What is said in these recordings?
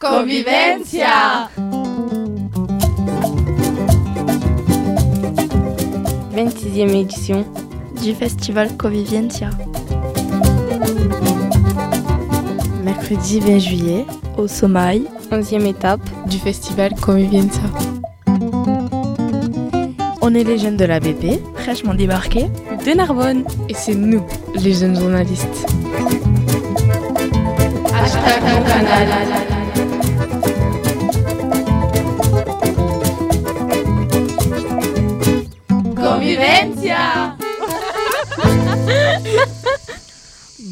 Convivencia 26e édition du festival Convivencia. Mercredi 20 juillet, au Somaï, 11e étape du festival Convivencia. On est les jeunes de la BP, fraîchement débarqués de Narbonne. Et c'est nous, les jeunes journalistes. Hashtag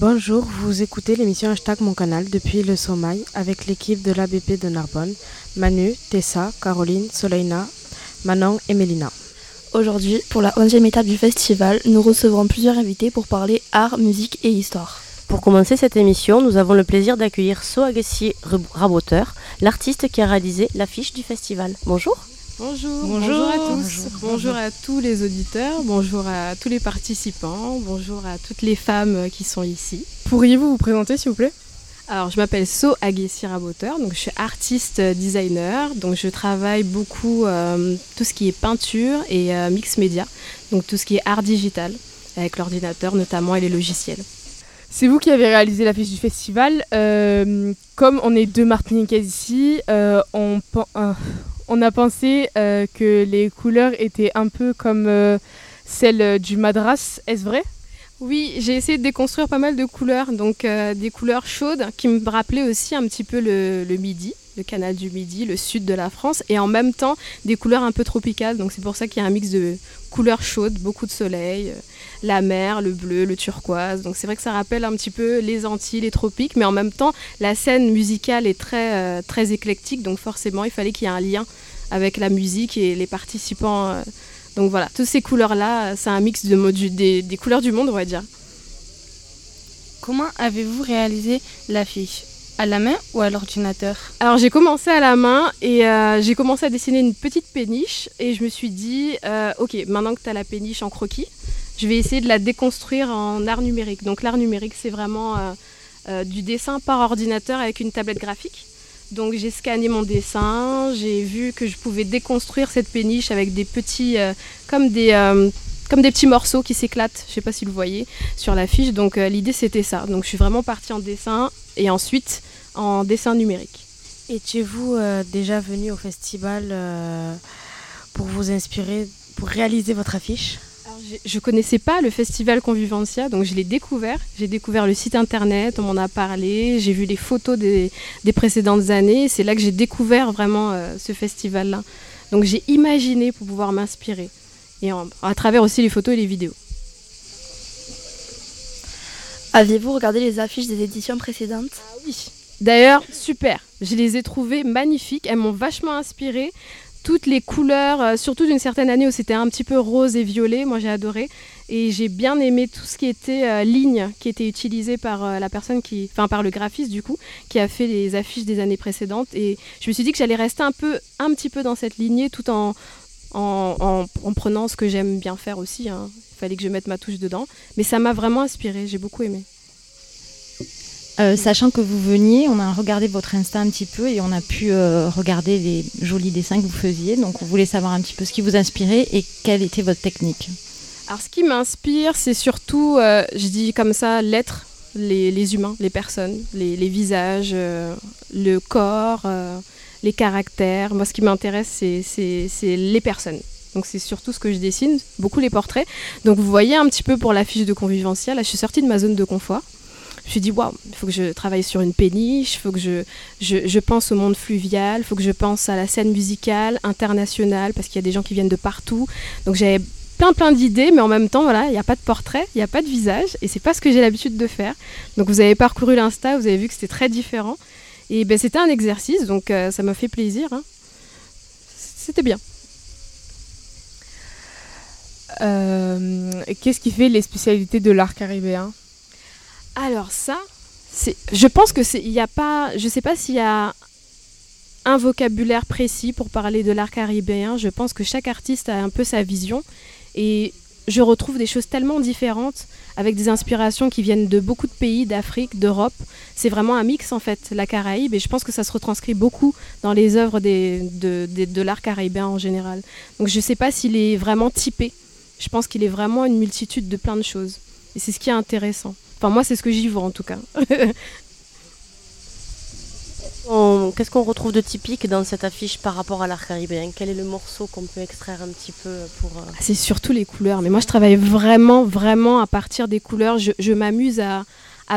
Bonjour, vous écoutez l'émission Hashtag Mon Canal depuis le Sommeil avec l'équipe de l'ABP de Narbonne, Manu, Tessa, Caroline, Soleina, Manon et Mélina. Aujourd'hui, pour la 11e étape du festival, nous recevrons plusieurs invités pour parler art, musique et histoire. Pour commencer cette émission, nous avons le plaisir d'accueillir So Agassi Raboteur, l'artiste qui a réalisé l'affiche du festival. Bonjour. Bonjour. bonjour, à tous, bonjour. à tous les auditeurs, bonjour à tous les participants, bonjour à toutes les femmes qui sont ici. Pourriez-vous vous présenter s'il vous plaît? Alors, je m'appelle So Aguessi Raboteur, donc je suis artiste designer, donc je travaille beaucoup euh, tout ce qui est peinture et euh, mix média, donc tout ce qui est art digital avec l'ordinateur notamment et les logiciels. C'est vous qui avez réalisé l'affiche du festival. Euh, comme on est deux Martiniquais ici, on, on, a pensé que les couleurs étaient un peu comme celles du Madras. Est-ce vrai? Oui, j'ai essayé de déconstruire pas mal de couleurs, donc euh, des couleurs chaudes qui me rappelaient aussi un petit peu le, midi, le canal du midi, le sud de la France, et en même temps des couleurs un peu tropicales. Donc c'est pour ça qu'il y a un mix de couleurs chaudes, beaucoup de soleil, euh, la mer, le bleu, le turquoise. Donc c'est vrai que ça rappelle un petit peu les Antilles, les tropiques, mais en même temps la scène musicale est très, euh, très éclectique, donc forcément il fallait qu'il y ait un lien avec la musique et les participants. Donc voilà, toutes ces couleurs-là, c'est un mix de des, des couleurs du monde, on va dire. Comment avez-vous réalisé l'affiche? À la main ou à l'ordinateur Alors j'ai commencé à la main et euh, j'ai commencé à dessiner une petite péniche et je me suis dit, euh, ok, maintenant que tu as la péniche en croquis, je vais essayer de la déconstruire en art numérique. Donc l'art numérique, c'est vraiment euh, du dessin par ordinateur avec une tablette graphique. Donc j'ai scanné mon dessin, j'ai vu que je pouvais déconstruire cette péniche avec des petits, comme, des, petits morceaux qui s'éclatent, je ne sais pas si vous le voyez sur la fiche. Donc l'idée c'était ça. Donc je suis vraiment partie en dessin et ensuite en dessin numérique. Étiez-vous déjà venu au festival pour vous inspirer, pour réaliser votre affiche? Je connaissais pas le festival Convivencia, donc je l'ai découvert. J'ai découvert le site internet, on m'en a parlé, j'ai vu les photos des, précédentes années. C'est là que j'ai découvert vraiment euh, ce festival-là. Donc j'ai imaginé pour pouvoir m'inspirer, et à travers aussi les photos et les vidéos. Aviez-vous regardé les affiches des éditions précédentes? Ah Oui. D'ailleurs, super. Je les ai trouvées magnifiques. Elles m'ont vachement inspirée toutes les couleurs, euh, surtout d'une certaine année où c'était un petit peu rose et violet, moi j'ai adoré. Et j'ai bien aimé tout ce qui était euh, ligne, qui était utilisé par euh, la personne qui, enfin par le graphiste du coup, qui a fait les affiches des années précédentes. Et je me suis dit que j'allais rester un peu, un petit peu dans cette lignée, tout en, en, prenant ce que j'aime bien faire aussi. Hein. Il fallait que je mette ma touche dedans. Mais ça m'a vraiment inspiré, j'ai beaucoup aimé. Euh, sachant que vous veniez, on a regardé votre Insta un petit peu et on a pu euh, regarder les jolis dessins que vous faisiez. Donc on voulait savoir un petit peu ce qui vous inspirait et quelle était votre technique. Alors ce qui m'inspire, c'est surtout, euh, je dis comme ça, l'être, les, humains, les personnes, les, visages, le corps, les caractères. Moi ce qui m'intéresse, c'est les personnes. Donc c'est surtout ce que je dessine, beaucoup les portraits. Donc vous voyez un petit peu pour la fiche de convivencia, là je suis sortie de ma zone de confort me suis dit, waouh, il faut que je travaille sur une péniche, il faut que je, je, pense au monde fluvial, il faut que je pense à la scène musicale internationale, parce qu'il y a des gens qui viennent de partout. Donc j'avais plein plein d'idées, mais en même temps, voilà, il n'y a pas de portrait, il n'y a pas de visage, et c'est pas ce que j'ai l'habitude de faire. Donc vous avez parcouru l'Insta, vous avez vu que c'était très différent. Et ben, c'était un exercice, donc euh, ça m'a fait plaisir. Hein. C'était bien. Euh, qu'est-ce qui fait les spécialités de l'art caribéen? Alors ça, c'est, je pense que c'est, il y a pas, je sais pas s'il y a un vocabulaire précis pour parler de l'art caribéen. Je pense que chaque artiste a un peu sa vision et je retrouve des choses tellement différentes avec des inspirations qui viennent de beaucoup de pays, d'Afrique, d'Europe. C'est vraiment un mix en fait, la Caraïbe, et je pense que ça se retranscrit beaucoup dans les œuvres des, de, de l'art caribéen en général. Donc je ne sais pas s'il est vraiment typé. Je pense qu'il est vraiment une multitude de plein de choses. Et c'est ce qui est intéressant. Enfin moi c'est ce que j'y vois en tout cas. Qu'est-ce qu'on retrouve de typique dans cette affiche par rapport à l'art caribéen? Quel est le morceau qu'on peut extraire un petit peu pour... Euh, ah, c'est surtout les couleurs. Mais moi, je travaille vraiment, vraiment à partir des couleurs. Je, m'amuse à,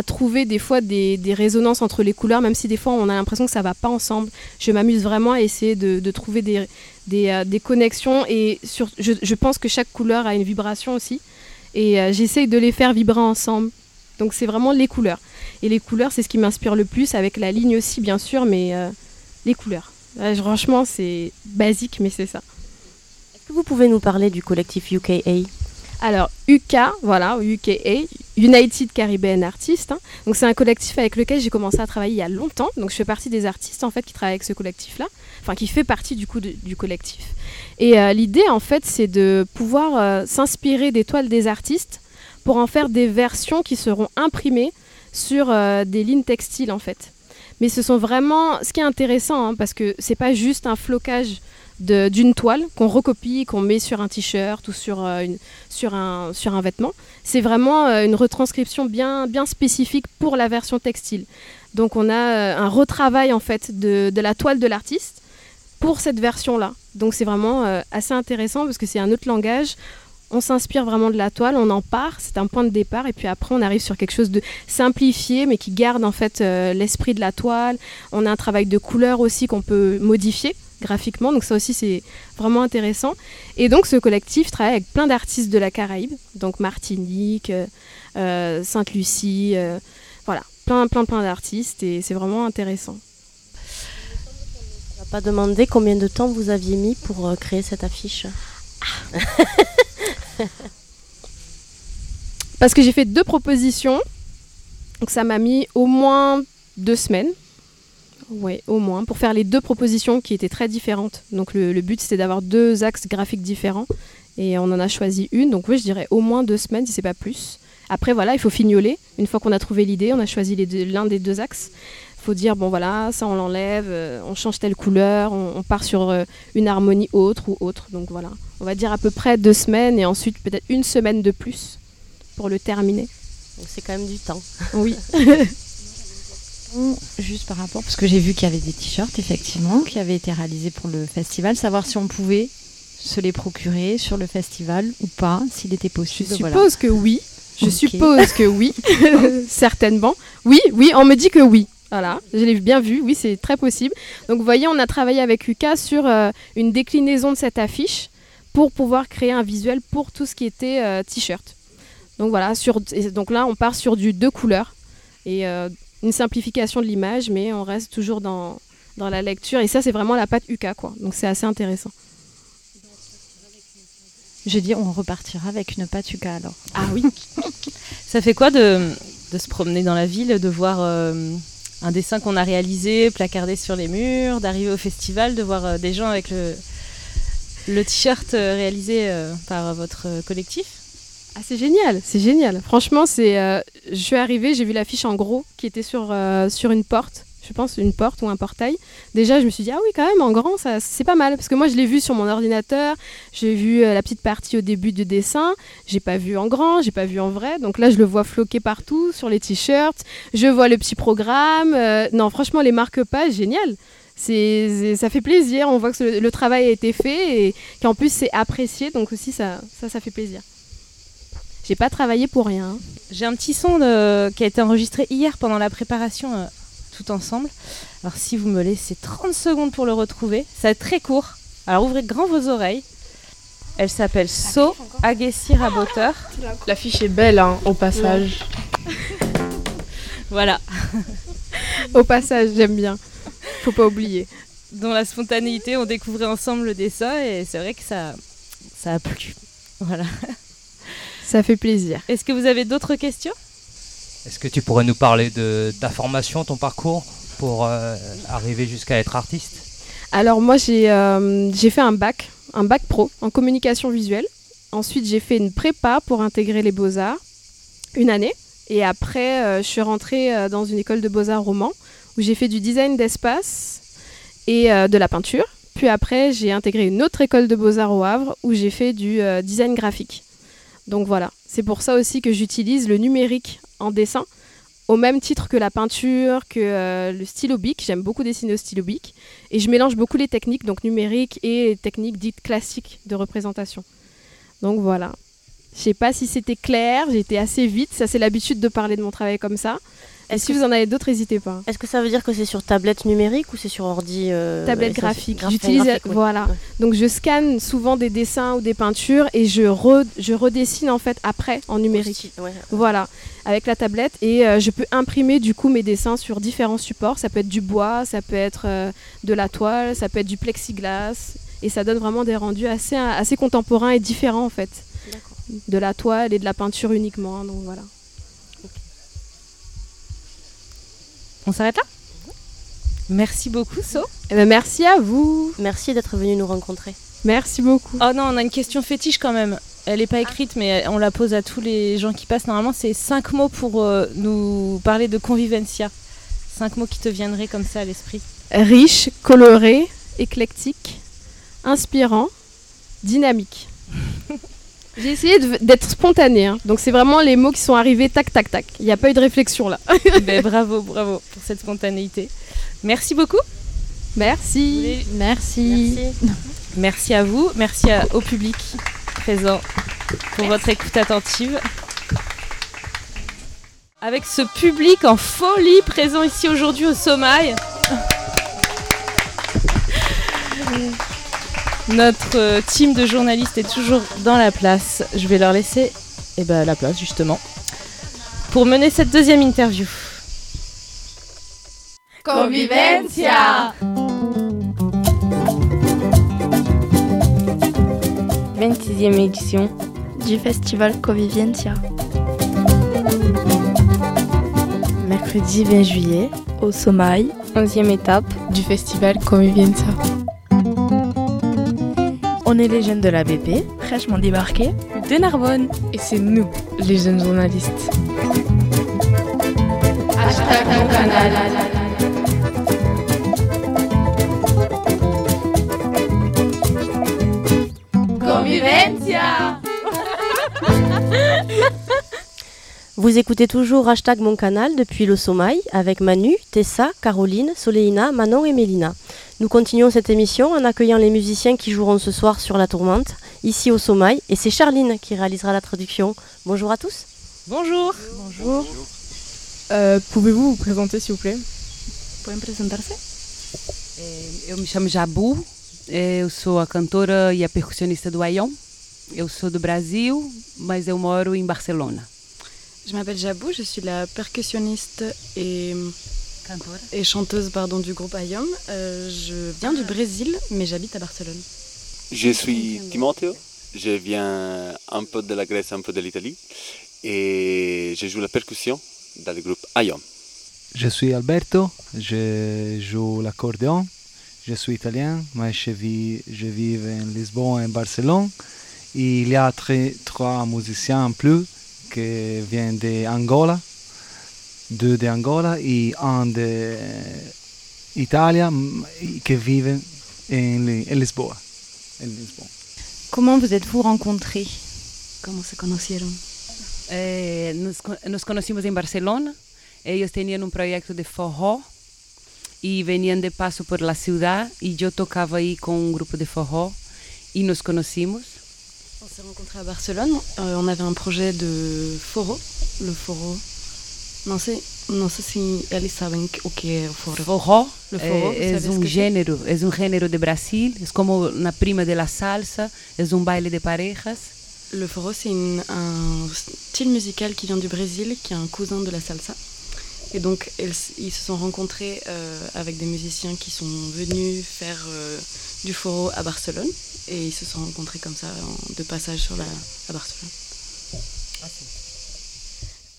trouver des fois des, résonances entre les couleurs, même si des fois on a l'impression que ça va pas ensemble. Je m'amuse vraiment à essayer de, trouver des, euh, des, connexions et sur, je, pense que chaque couleur a une vibration aussi. Et euh, j'essaye de les faire vibrer ensemble. Donc c'est vraiment les couleurs. Et les couleurs, c'est ce qui m'inspire le plus, avec la ligne aussi, bien sûr, mais euh, les couleurs. franchement, c'est basique, mais c'est ça. Est-ce que vous pouvez nous parler du collectif UKA alors, UK, voilà, UKA, United Caribbean Artists. Hein. Donc, c'est un collectif avec lequel j'ai commencé à travailler il y a longtemps. Donc, je fais partie des artistes, en fait, qui travaillent avec ce collectif-là. Enfin, qui fait partie, du coup, du collectif. Et euh, l'idée, en fait, c'est de pouvoir euh, s'inspirer des toiles des artistes pour en faire des versions qui seront imprimées sur euh, des lignes textiles en fait. Mais ce sont vraiment, ce qui est intéressant, hein, parce que c'est pas juste un flocage d'une toile qu'on recopie, qu'on met sur un t-shirt ou sur, euh, un, vêtement. C'est vraiment euh, une retranscription bien, bien spécifique pour la version textile. Donc on a un retravail en fait de, de la toile de l'artiste pour cette version-là. Donc c'est vraiment assez intéressant parce que c'est un autre langage on s'inspire vraiment de la toile, on en part, c'est un point de départ, et puis après on arrive sur quelque chose de simplifié, mais qui garde en fait euh, l'esprit de la toile. On a un travail de couleur aussi qu'on peut modifier graphiquement, donc ça aussi c'est vraiment intéressant. Et donc ce collectif travaille avec plein d'artistes de la Caraïbe, donc Martinique, euh, euh, Sainte-Lucie, voilà, plein plein plein d'artistes, et c'est vraiment intéressant. On va pas demander combien de temps vous aviez mis pour créer cette affiche. Ah. Parce que j'ai fait deux propositions. Donc ça m'a mis au moins deux semaines. Oui, au moins, pour faire les deux propositions qui étaient très différentes. Donc le, but c'était d'avoir deux axes graphiques différents. Et on en a choisi une. Donc oui, je dirais au moins deux semaines, si c'est pas plus. Après, voilà, il faut fignoler. Une fois qu'on a trouvé l'idée, on a choisi l'un des deux axes. Il faut dire, bon voilà, ça on l'enlève, euh, on change telle couleur, on, part sur euh, une harmonie autre ou autre. Donc voilà, on va dire à peu près deux semaines et ensuite peut-être une semaine de plus pour le terminer. Donc c'est quand même du temps. Oui. Juste par rapport, parce que j'ai vu qu'il y avait des t-shirts effectivement qui avaient été réalisés pour le festival, savoir si on pouvait se les procurer sur le festival ou pas, s'il était possible. Je suppose que oui. Je suppose que oui, certainement. Oui, oui, on me dit que oui. Voilà, je l'ai bien vu, oui, c'est très possible. Donc vous voyez, on a travaillé avec Uka sur euh, une déclinaison de cette affiche pour pouvoir créer un visuel pour tout ce qui était euh, t-shirt. Donc voilà, sur, donc là on part sur du deux couleurs et euh, une simplification de l'image, mais on reste toujours dans, dans la lecture. Et ça c'est vraiment la patte Uka, quoi. Donc c'est assez intéressant. Je dis, on repartira avec une patte Uka alors. Ah oui. ça fait quoi de, de, se promener dans la ville, de voir un dessin qu'on a réalisé, placardé sur les murs, d'arriver au festival, de voir euh, des gens avec le, t-shirt euh, réalisé euh, par votre collectif ah, c'est génial, c'est génial. Franchement, c'est, je suis arrivée, j'ai vu l'affiche en gros qui était sur une porte je pense, une porte ou un portail. Déjà, je me suis dit, ah oui, quand même, en grand, ça, c'est pas mal. Parce que moi, je l'ai vu sur mon ordinateur, j'ai vu euh, la petite partie au début du dessin, j'ai pas vu en grand, j'ai pas vu en vrai. Donc là, je le vois floquer partout, sur les t-shirts, je vois le petit programme. Euh, non, franchement, les marque-pages, génial. C'est, ça fait plaisir, on voit que le, travail a été fait et qu'en plus, c'est apprécié. Donc aussi, ça, ça, ça fait plaisir. J'ai pas travaillé pour rien. J'ai un petit son qui a été enregistré hier pendant la préparation euh, tout ensemble. Alors si vous me laissez 30 secondes pour le retrouver, ça va être très court. Alors ouvrez grand vos oreilles. Elle s'appelle So Agessi Raboteur. L'affiche est belle hein, au passage. voilà. au passage, j'aime bien. Faut pas oublier. Dans la spontanéité, on découvrait ensemble le dessin et c'est vrai que ça, ça a plu. Voilà. Ça fait plaisir. Est-ce que vous avez d'autres questions? Est-ce que tu pourrais nous parler de ta formation, ton parcours pour euh, arriver jusqu'à être artiste? Alors moi j'ai euh, fait un bac, un bac pro en communication visuelle Ensuite, j'ai fait une prépa pour intégrer les beaux-arts, une année. Et après, euh, je suis rentrée dans une école de beaux-arts roman où j'ai fait du design d'espace et de la peinture. Puis après, j'ai intégré une autre école de beaux-arts au Havre où j'ai fait du design graphique. Donc voilà, c'est pour ça aussi que j'utilise le numérique en dessin, au même titre que la peinture, que euh, le stylo bic. J'aime beaucoup dessiner au stylo bic. Et je mélange beaucoup les techniques, donc numériques et techniques dites classiques de représentation. Donc voilà. Je sais pas si c'était clair, été assez vite. Ça, c'est l'habitude de parler de mon travail comme ça. Et si vous en avez d'autres, n'hésitez pas. Est-ce que ça veut dire que c'est sur tablette numérique ou c'est sur ordi euh, Tablette graphique. graph- J'utilise, oui. voilà. Ouais. Donc je scanne souvent des dessins ou des peintures et je, re- je redessine en fait après en numérique. Ouais. Voilà, avec la tablette et euh, je peux imprimer du coup mes dessins sur différents supports. Ça peut être du bois, ça peut être euh, de la toile, ça peut être du plexiglas et ça donne vraiment des rendus assez, assez contemporains et différents en fait. De la toile et de la peinture uniquement. Donc voilà. On s'arrête là? Merci beaucoup, So. Eh ben, merci à vous. Merci d'être venu nous rencontrer. Merci beaucoup. Oh non, on a une question fétiche quand même. Elle n'est pas écrite, mais on la pose à tous les gens qui passent. Normalement, c'est cinq mots pour euh, nous parler de convivencia. Cinq mots qui te viendraient comme ça à l'esprit. Riche, coloré, éclectique, inspirant, dynamique. J'ai essayé d'être spontanée, hein. donc c'est vraiment les mots qui sont arrivés tac tac tac. Il n'y a pas eu de réflexion là. Ben, bravo, bravo pour cette spontanéité. Merci beaucoup. Merci. Merci. Merci. Merci à vous, merci à- au public présent pour votre écoute attentive. Avec ce public en folie présent ici aujourd'hui au Sommail. Notre euh, team de journalistes est toujours dans la place. Je vais leur laisser eh ben, la place justement pour mener cette deuxième interview. Convivencia 26e édition. du festival Convivencia Mercredi 20 juillet. au Somaï. 11e étape du festival Convivencia. On est les jeunes de la BP fraîchement débarqué. de Narbonne et c'est nous, les jeunes journalistes. Vous écoutez toujours hashtag mon canal depuis le Somail avec Manu, Tessa, Caroline, Soleina, Manon et Mélina. Nous continuons cette émission en accueillant les musiciens qui joueront ce soir sur la tourmente, ici au Somail, et c'est Charline qui réalisera la traduction. Bonjour à tous. Bonjour. Bonjour. Euh, Pouvez-vous vous présenter s'il vous plaît? Podem apresentar-se? É, Eu me chamo Jabu, é, eu sou a cantora e a percussionista do Aion. Eu sou do Brasil, mas eu moro em Barcelona. Je m'appelle Jabou, je suis la percussionniste et, chanteuse pardon, du groupe Ayom. Euh, je viens du Brésil, mais j'habite à Barcelone. Je suis Timoteo, je viens un peu de la Grèce, un peu de l'Italie et je joue la percussion dans le groupe Ayom. Je suis Alberto, je joue l'accordéon, je suis italien, mais je vis, je vis en Lisbonne et Barcelone. Il y a très- trois musiciens en plus qui viennent d'Angola, deux d'Angola et un d'Italie qui vivent en, Li- en Lisboa. en Lisbonne. Comment vous êtes-vous rencontrés? Comment se conocieron? É, nos, co- nos conhecimos em Barcelona. Eles tinham um projeto de forró e veniam de passo por la ciudad e eu tocava aí com um grupo de forró e nos conhecimos. On s'est rencontrés à Barcelone. Euh, on avait un projet de foro. Le foro. Non, c'est. Non sei se eles sabem o que é o foro. Forró Le é, é sabes um gênero, é um gênero de Brasil, é como na prima de la salsa, é um baile de parejas. Le foro, c'est un style musical qui vient du Brésil, qui est un cousin de la salsa. Et donc, ils se sont rencontrés euh, avec des musiciens qui sont venus faire euh, du foro à Barcelone. Et ils se sont rencontrés comme ça, en- de passage sur la, à Barcelone.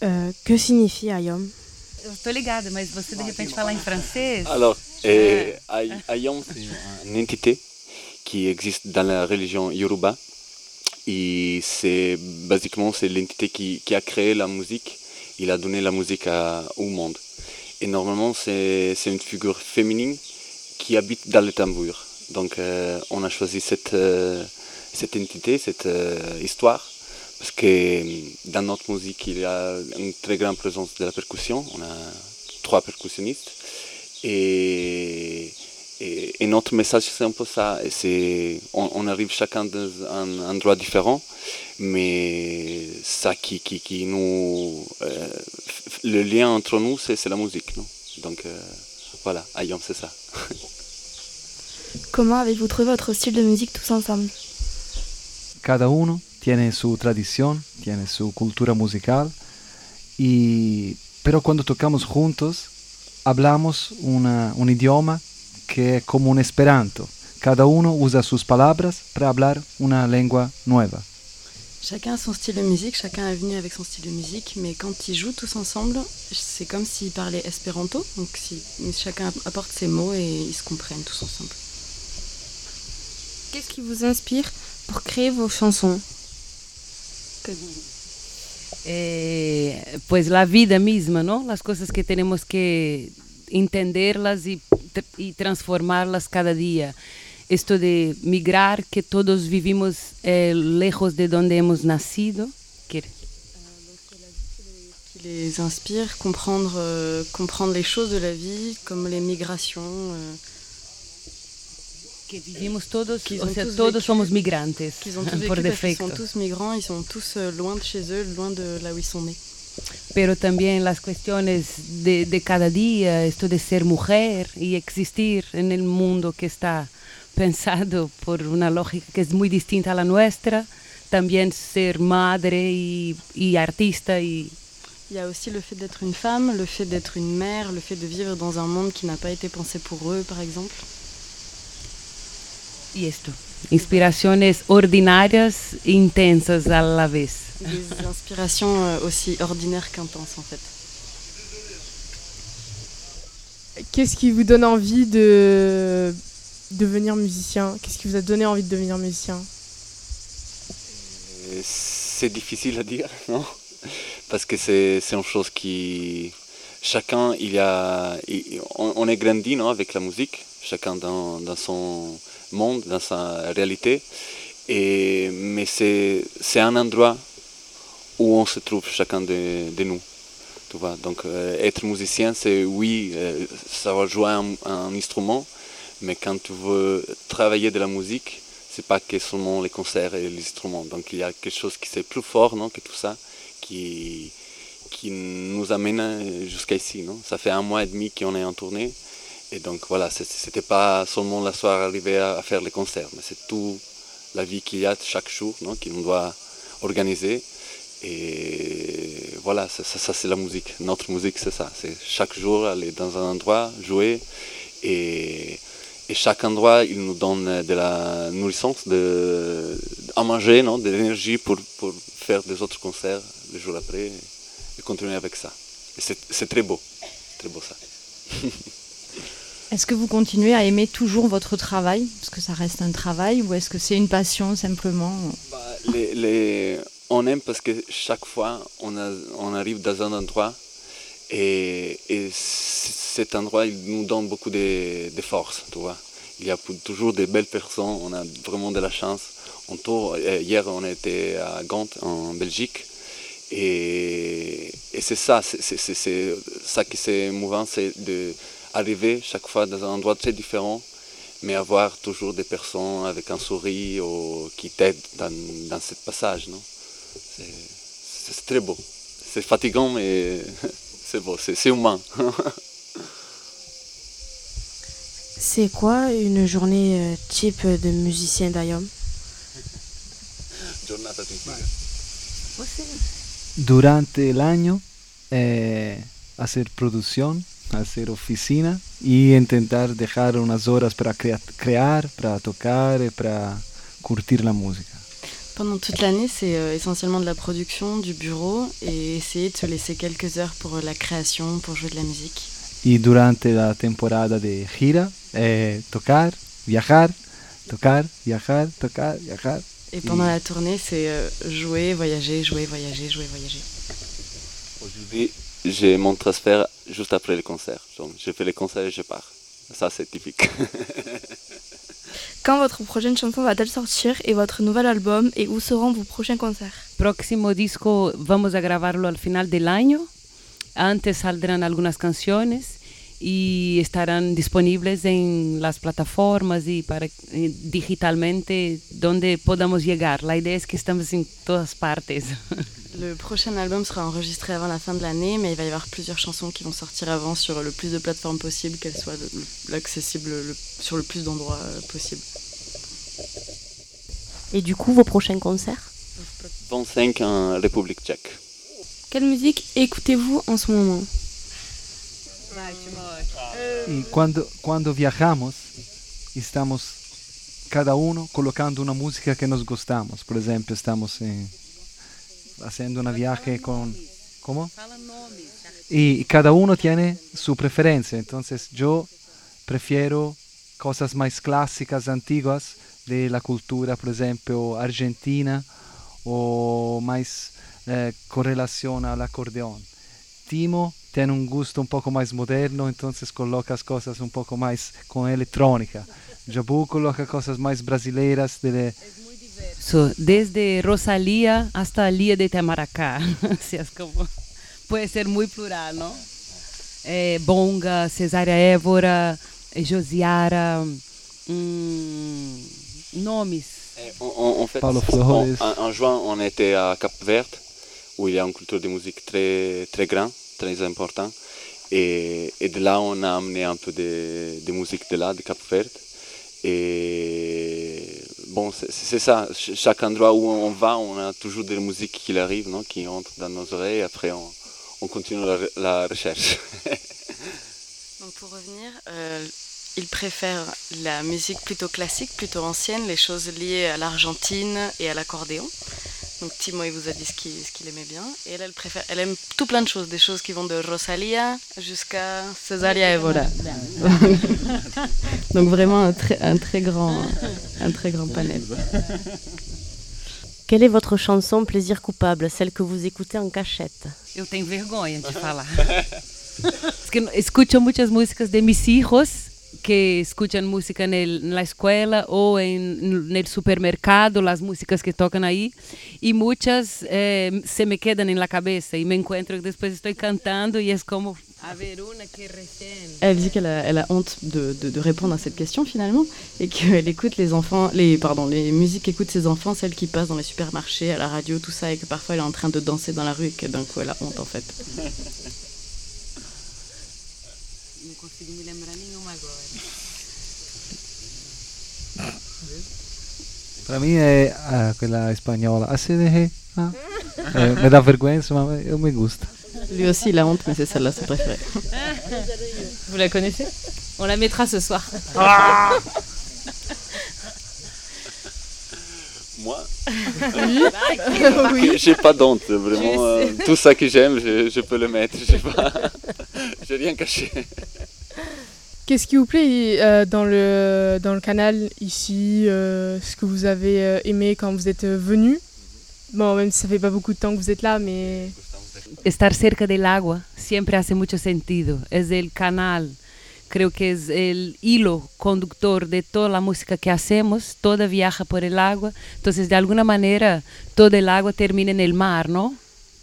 Euh, que signifie Ayom? Eu estou ligada, mas você de repente falar em francês? Alors, euh, Ay- Ayom, c'est une entité qui existe dans la religion Yoruba Et c'est basiquement c'est l'entité qui, qui, a créé la musique. Il a donné la musique à, au monde. Et normalement, c'est une figure féminine qui habite dans le tambour. Donc, euh, on a choisi cette, euh, cette entité, cette euh, histoire, parce que dans notre musique, il y a une très grande présence de la percussion. On a trois percussionnistes. Et, notre message, c'est un peu ça. On, arrive chacun dans un endroit différent, mais ça qui, qui, qui nous. Le lien entre nous, c'est la musique. Non? Donc voilà, Ayom, c'est ça. Comment avez-vous trouvé votre style de musique tous ensemble? Cada uno tiene su tradición, tiene su cultura musical, y, pero cuando tocamos juntos, hablamos una, un idioma que es como un esperanto. Cada uno usa sus palabras para hablar una lengua nueva. Chacun a son style de musique, chacun est venu avec son style de musique, mais quand ils jouent tous ensemble, c'est comme s'ils parlaient espéranto, donc si, chacun apporte ses mots et ils se comprennent tous ensemble. Qu'est-ce qui vous inspire pour créer vos chansons? Eh, Pues la vida misma, ¿no? Las cosas que tenemos que entenderlas y, y transformarlas cada día. Esto de migrar, que todos vivimos eh, lejos de donde hemos nacido. Qui les inspire, comprendre, euh, comprendre les choses de la vie, comme les migrations. Euh, que vivimos todos, o sea, tous todos somos migrantes, qu'ils ont tous por vécu defecto. Ils sont tous migrants, ils sont tous loin de chez eux, loin de là où ils sont nés. pero también las cuestiones de, de, cada día, esto de ser mujer y existir en el mundo que está pensado por una lógica que es muy distinta a la nuestra, también ser madre y, y artista y Il y a aussi le fait d'être une femme, le fait d'être une mère, le fait de vivre dans un monde qui n'a pas été pensé pour eux, par exemple. Y esto, inspiraciones ordinarias e intensas a la vez. Des inspirations euh, aussi ordinaires qu'intenses en fait. Qu'est-ce qui vous donne envie de devenir musicien? Qu'est-ce qui vous a donné envie de devenir musicien? C'est difficile à dire, non? Parce que c'est une chose qui... Chacun, il y a... on, est grandi non, avec la musique, chacun dans, dans son monde, dans sa réalité. Et, mais c'est un endroit où on se trouve chacun de, nous. Tu vois? Donc euh, être musicien, c'est oui, euh, savoir jouer un, un, instrument, mais quand tu veux travailler de la musique, c'est pas que seulement les concerts et les instruments. Donc il y a quelque chose qui c'est plus fort non, que tout ça, qui, qui nous amène jusqu'à ici. Non? Ça fait un mois et demi qu'on est en tournée. Et donc voilà, c'était pas seulement la soirée arriver à, faire les concerts, mais c'est toute la vie qu'il y a chaque jour non, qu'on doit organiser. Et voilà, ça, c'est la musique. Notre musique, c'est ça. C'est chaque jour aller dans un endroit, jouer. Et, et, chaque endroit, il nous donne de la nourrissance, de, à manger, non, de l'énergie pour, pour faire des autres concerts le jour après et continuer avec ça. C'est très beau, très beau ça. Est-ce que vous continuez à aimer toujours votre travail? Parce que ça reste un travail ou est-ce que c'est une passion simplement? Bah, on aime parce que chaque fois on, arrive dans un endroit et, et, cet endroit il nous donne beaucoup de, de, force, tu vois. Il y a toujours de belles personnes, on a vraiment de la chance. On tourne, hier on était à Gand en Belgique et, c'est ça, c'est ça qui est mouvant, c'est d'arriver chaque fois dans un endroit très différent mais avoir toujours des personnes avec un sourire ou qui t'aident dans, dans ce passage. Non? C'est très beau. C'est fatigant, mais c'est beau, c'est humain. c'est quoi une journée type de musicien d'Ayom Durante el año, eh, hacer producción, hacer oficina y intentar dejar unas horas para crea crear, para tocar y para curtir la música. Pendant toute l'année, c'est euh, essentiellement de la production, du bureau et essayer de se laisser quelques heures pour la création, pour jouer de la musique. Y durante la temporada de gira, eh, tocar, viajar, tocar, viajar, tocar, viajar. Et pendant la tournée, c'est euh, jouer, voyager, jouer, voyager, jouer, voyager. Aujourd'hui, j'ai mon transfert juste après le concert. Donc, je fais le concert et je pars. Ça, c'est typique. Quand votre prochaine chanson va-t-elle sortir et votre nouvel album et où seront vos prochains concerts? Próximo disco vamos a grabarlo al final del año. Antes saldrán algunas canciones y estarán disponibles en las plataformas y para digitalmente donde podamos llegar. La idea es que estamos en todas partes. Le prochain album sera enregistré avant la fin de l'année, mais il va y avoir plusieurs chansons qui vont sortir avant sur le plus de plateformes possible, qu'elles soient le- le- accessibles le- sur le plus d'endroits euh, possible. Et du coup, vos prochains concerts? 25 en République tchèque. Quelle musique écoutez-vous en ce moment? Y cuando, cuando viajamos, estamos cada uno colocando una música que nos gustamos. Por ejemplo, estamos en- haciendo un viaje con... ¿Cómo? Y, y cada uno tiene su preferencia. Entonces yo prefiero cosas más clásicas, antiguas de la cultura, por ejemplo, argentina o más eh, con relación al acordeón. Timo tiene un gusto un poco más moderno, entonces colocas cosas un poco más con electrónica. Jabu coloca cosas más brasileiras de, So, desde Rosalía hasta Lía de Tamaracá. Así es como- puede ser muy plural, ¿no? Eh, Bonga, Cesária Évora, eh, Josiara, mm, nomes. En, en- en fait, Paulo en, Flores. en- en juin, on était à Cap Vert, où il y a une culture de musique très, très grande, très importante. Et, et de là, on a amené un peu de, de musique de là, de Cap Vert. Et bon, c'est ça. Ch- chaque endroit où on va, on a toujours de la musique qui arrive, non, qui entre dans nos oreilles. Après, on, on continue la recherche. Donc pour revenir, euh, il préfère la musique plutôt classique, plutôt ancienne, les choses liées à l'Argentine et à l'accordéon. Donc Timo, il vous a dit ce qu'il aimait bien. Et elle, elle préfère, elle aime tout plein de choses, des choses qui vont de Rosalia jusqu'à Cesaria Evora. Donc vraiment un très, un très grand, un très grand panel. Quelle est votre chanson plaisir coupable, celle que vous écoutez en cachette? Eu tenho vergonha de falar. Escucho muchas músicas de mis hijos que escuchan música en, el- en la escuela o en, en el supermercado, las músicas que tocan ahí, y muchas eh, se me quedan en la cabeza y me encuentro que después estoy cantando y es como. Elle dit qu'elle a, elle a honte de, de- de répondre à cette question finalement et qu'elle écoute les enfants, les, pardon, les musiques qu'écoutent ses enfants, celles qui passent dans les supermarchés, à la radio, tout ça, et que parfois elle est en train de danser dans la rue et que d'un coup elle a honte en fait. Consigo me lembrar nenhuma agora. Para mí es ah, quella spagnola. Así dejé. ah. Eh, me da vergüenza, ma eh, me gusta. Lui aussi il a honte, mais c'est celle-là sa préférée. Vous la connaissez? On la mettra ce soir. Moi? Oui. J'ai pas d'honte, vraiment. Euh, tout ça que j'aime, je, je peux le mettre. J'ai pas... j'ai rien caché. Qu'est-ce qui vous plaît euh, dans, le, dans le canal ici euh, Ce que vous avez euh, aimé quand vous êtes venu Bon, même si ça fait pas beaucoup de temps que vous êtes là, mais. estar cerca del agua siempre hace mucho sentido. Es el canal, creo que es el hilo conductor de toda la música que hacemos, toda viaja por el agua. Entonces, de alguna manera, todo el agua termina en el mar, ¿no?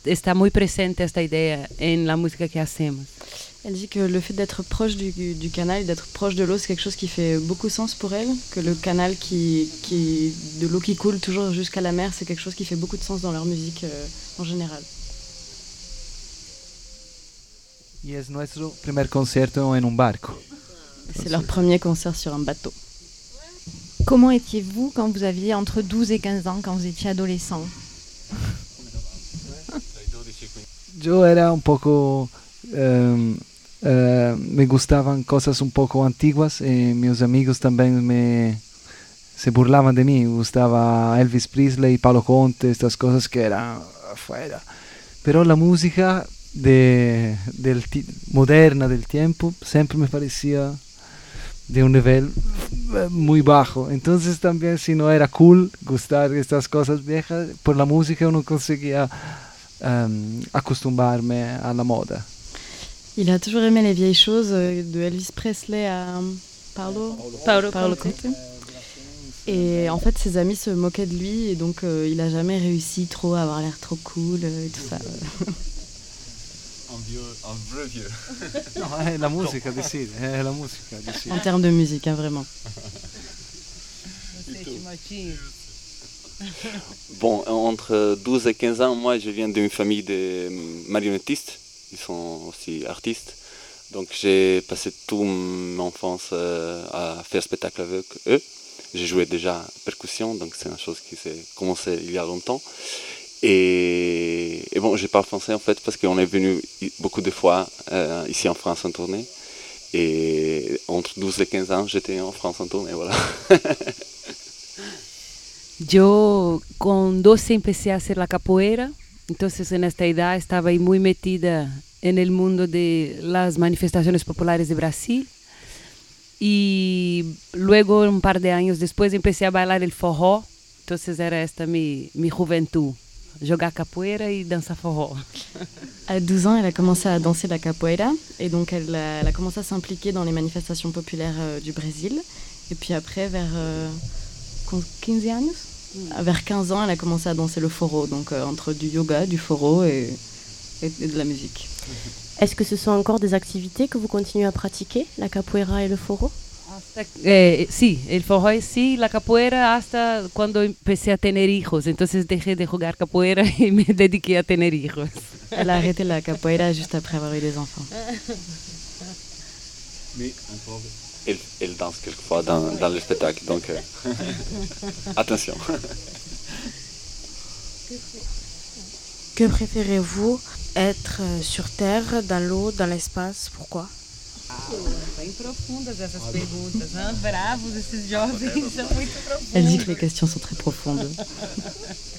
Está muy presente esta idea en la música que hacemos. Elle dit que le fait d'être proche du, du canal, d'être proche de l'eau, c'est quelque chose qui fait beaucoup sens pour elle. Que le canal qui, qui de l'eau qui coule toujours jusqu'à la mer, c'est quelque chose qui fait beaucoup de sens dans leur musique euh, en général. Y es nuestro primer concierto en un barco. C'est leur premier concert sur un bateau. Comment étiez-vous quand vous aviez entre 12 et 15 ans, quand vous étiez adolescent? Yo era un poco... em, eh, me gustaban cosas un poco antiguas y mis amigos también me... Se burlaban de mí, me gustaba Elvis Presley, Palo Conte, estas cosas que eran afuera. Pero la música de, del moderna del tiempo siempre me parecía de un nivel eh, muy bajo. Entonces también si no era cool gustar estas cosas viejas, por la música no conseguía um, acostumbrarme a la moda. Il a toujours aimé les vieilles choses, euh, de Elvis Presley à Paolo, Paolo, Paolo Conte. Conte. Et en fait, ses amis se moquaient de lui et donc euh, il a jamais réussi trop à avoir l'air trop cool euh, et tout ça. Un vieux, un vrai vieux. È la di sì, è la sì. en termes de musique, hein, vraiment. Bon, entre 12 et 15 ans, moi je viens d'une famille de marionnettistes. Ils sont aussi artistes. Donc j'ai passé toute mon enfance euh, à faire spectacle avec eux. J'ai joué déjà percussion, donc c'est une chose qui s'est commencé il y a longtemps. Et, et bon, je parle français en fait parce qu'on est venu beaucoup de fois euh, ici en France en tournée. Et entre 12 et 15 ans, j'étais en France en tournée, voilà. Yo con 12 empecé a hacer la capoeira, entonces en esta edad estaba ahí muy metida en el mundo de las manifestaciones populares de Brasil. Y luego, un par de años después, empecé a bailar el forró. Entonces era esta mi, mi juventud, jogar capoeira y danzar forró. À 12 ans, elle a commencé à danser la capoeira et donc elle a, a commencé à s'impliquer dans les manifestations populaires euh, du Brésil. Et puis après, vers euh, 15 años Vers 15 ans, elle a commencé à danser le forró, donc euh, entre du yoga, du forró et, et- et de la musique. Est-ce que ce sont encore des activités que vous continuez à pratiquer, la capoeira et le foro? Eh, sí, el forró es sí, la capoeira hasta cuando empecé a tener hijos. Entonces dejé de jugar capoeira y me dediqué a tener hijos. Elle a arrêté la capoeira juste après avoir eu des enfants. Mais encore, elle, elle danse quelquefois dans, dans le spectacle, donc euh, attention. Que préférez-vous Être euh, sur Terre, dans l'eau, dans l'espace? Pourquoi? Elle dit que les questions sont très profondes.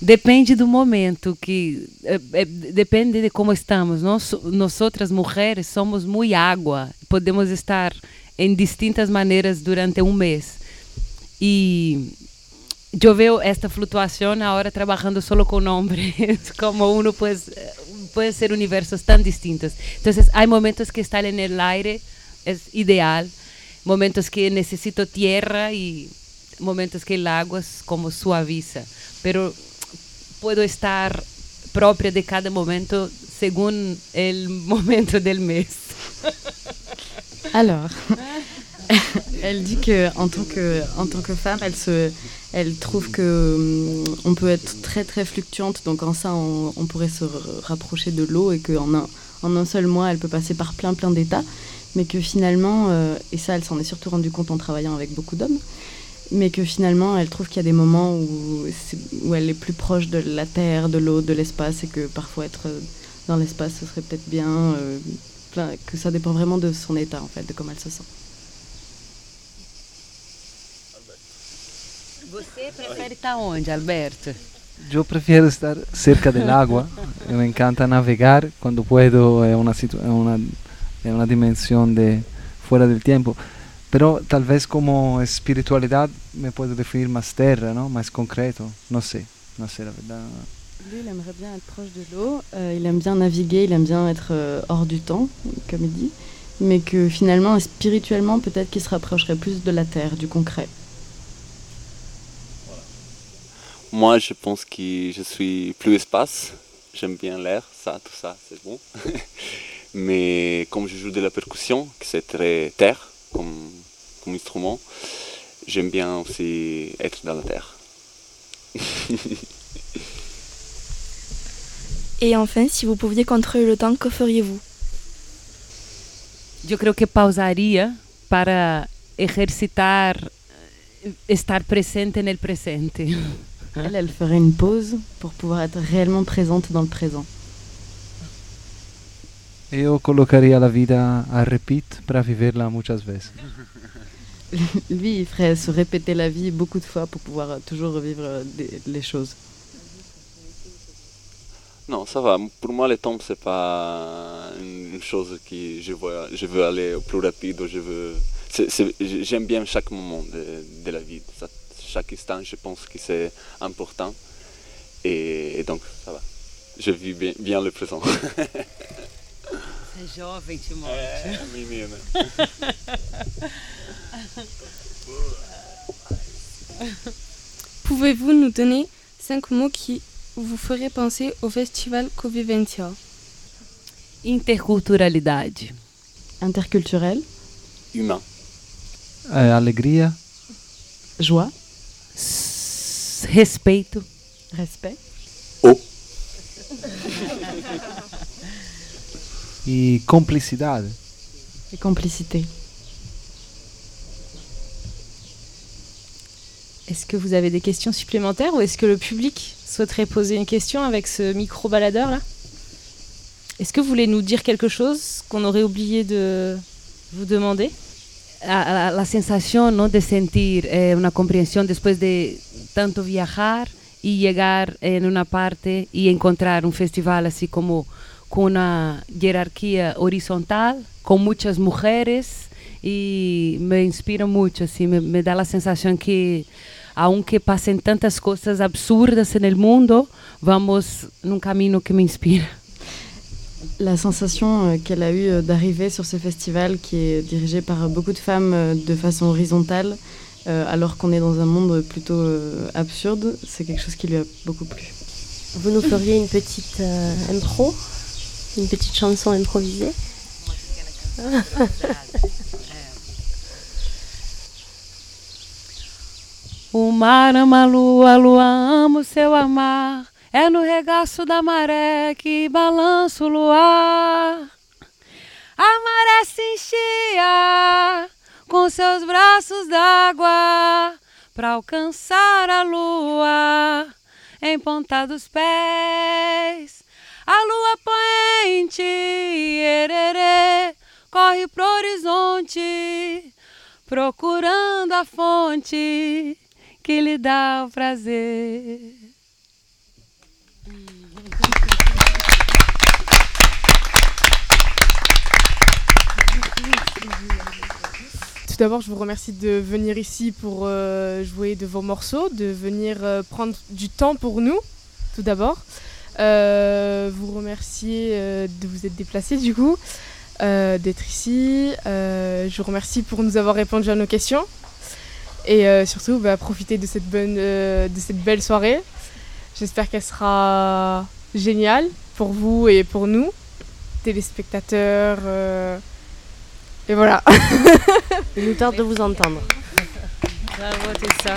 Depende do momento que eh, eh, depende de como estamos. Nós, nós outras mulheres somos muito água. Podemos estar em distintas maneiras durante um mês. E eu vejo esta flutuação ahora trabalhando solo com hombres, como uno pues, puede ser universos tan distintos. Entonces, hay momentos que estar el aire es ideal, momentos que necesito tierra y momentos que el agua como suaviza. Pero puedo estar propia de cada momento según el momento del mes. Alors, elle dit que en tant que en tant que femme, elle se, elle trouve que hum, on peut être très très fluctuante. Donc en ça, on, pourrait se rapprocher de l'eau et qu'en un en un seul mois, elle peut passer par plein plein d'états, mais que finalement, euh, et ça, elle s'en est surtout rendue compte en travaillant avec beaucoup d'hommes. Mais que finalement, elle trouve qu'il y a des moments où, où elle est plus proche de la terre, de l'eau, de l'espace, et que parfois être euh, dans l'espace, ce serait peut-être bien. euh, que ça dépend vraiment de son état, en fait, de comment elle se sent. Você prefere estar onde, Alberto? Yo prefiero estar cerca del agua, me encanta navegar cuando puedo, es una, situ- es una, es una dimensión de fuera del tiempo. Pero tal vez como espiritualidad me puedo definir más terra, ¿no? Más concreto, no sé, no sé la verdad. Lui, il aimerait bien être proche de l'eau, euh, il aime bien naviguer, il aime bien être euh, hors du temps, comme il dit, mais que finalement, spirituellement, peut-être qu'il se rapprocherait plus de la terre, du concret. Moi, je pense que je suis plus espace. J'aime bien l'air, ça, tout ça, c'est bon. Mais comme je joue de la percussion, que c'est très terre comme, comme instrument, j'aime bien aussi être dans la terre. Et enfin, si vous pouviez contrôler le temps, que feriez-vous? Eu creo que pausaria para ejercitar eh, estar presente en el presente. Elle, elle ferait une pause pour pouvoir être réellement présente dans le présent. Yo colocaría la vida a repeat para vivirla muchas veces. Lui, il ferait se répéter la vie beaucoup de fois pour pouvoir toujours revivre euh, les choses. Non, ça va. Pour moi, le temps, c'est pas une chose que je veux, je veux aller au plus rapide. Je veux... j'aime bien chaque moment de, la vie. chaque instant, je pense que c'est important. Et, donc, ça va. Je vis bien, le présent. Jovem, Pouvez-vous nous donner cinq mots qui vous feraient penser au festival Convivencia? Interculturalidade. Interculturel. Humain. Euh, alegria. Joie. respeito. Respect. Oh. e complicidade. Et complicité. Est-ce que vous avez des questions supplémentaires ou est-ce que le public souhaiterait poser une question avec ce micro-baladeur là? Est-ce que vous voulez nous dire quelque chose qu'on aurait oublié de vous demander? A, la sensación ¿no? de sentir eh, una comprensión después de tanto viajar y llegar en una parte y encontrar un festival así como con una jerarquía horizontal, con muchas mujeres y me inspira mucho, así, me, me da la sensación que aunque pasen tantas cosas absurdas en el mundo, vamos en un camino que me inspira. La sensation euh, qu'elle a eue euh, d'arriver sur ce festival qui est dirigé par beaucoup de femmes euh, de façon horizontale, alors qu'on est dans un monde plutôt absurde, c'est quelque chose qui lui a beaucoup plu. Vous nous feriez une petite impro, une petite chanson improvisée O mar ama a lua, a lua ama o seu amar. É no regaço da maré que balança o luar. A maré se enchia com seus braços d'água para alcançar a lua em ponta dos pés. A lua poente, ererê, corre pro horizonte, procurando a fonte que lhe dá o prazer. Tout d'abord, je vous remercie de venir ici pour euh, jouer de vos morceaux, de venir euh, prendre du temps pour nous, tout d'abord. Euh, vous remercier euh, de vous être déplacé du coup, d'être ici. je vous remercie pour nous avoir répondu à nos questions. Et euh, surtout, bah, profiter de cette, bonne, euh, de cette belle soirée. J'espère qu'elle sera géniale pour vous et pour nous, téléspectateurs. Euh, et voilà. Il nous tarde de vous entendre. Bravo, Tessa.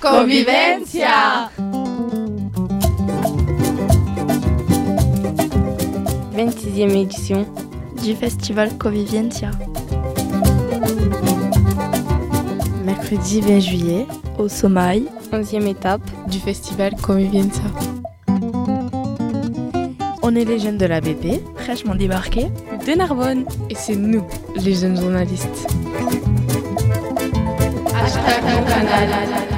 Convivencia 26e édition du festival Convivencia. Mercredi 20 juillet, au Somaï, 11e étape du festival Convivencia. On est les jeunes de la BP, fraîchement débarqués de Narbonne, et c'est nous, les jeunes journalistes. Hashtag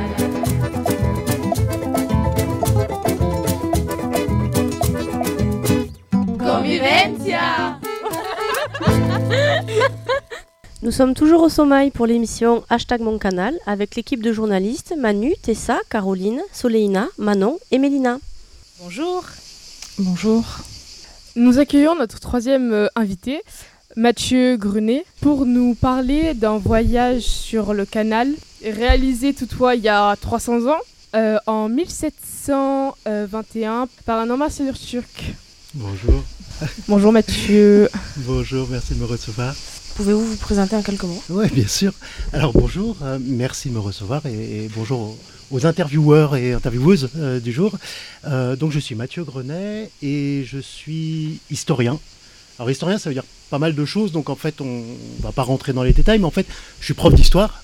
Nous sommes toujours au sommeil pour l'émission Hashtag mon canal avec l'équipe de journalistes Manu, Tessa, Caroline, Soleina, Manon et Mélina. Bonjour. Bonjour. Nous accueillons notre troisième euh, invité, Mathieu Grenet, pour nous parler d'un voyage sur le canal réalisé toutefois il y a 300 ans, euh, en 1721, par un ambassadeur turc. Bonjour. Bonjour Mathieu. Bonjour, merci de me recevoir. Pouvez-vous vous présenter en quelques mots? Oui, bien sûr. Alors bonjour, euh, merci de me recevoir et, bonjour aux, intervieweurs et intervieweuses euh, du jour. Euh, donc je suis Mathieu Grenet et je suis historien. Alors historien, ça veut dire pas mal de choses, donc en fait on ne va pas rentrer dans les détails, mais en fait je suis prof d'histoire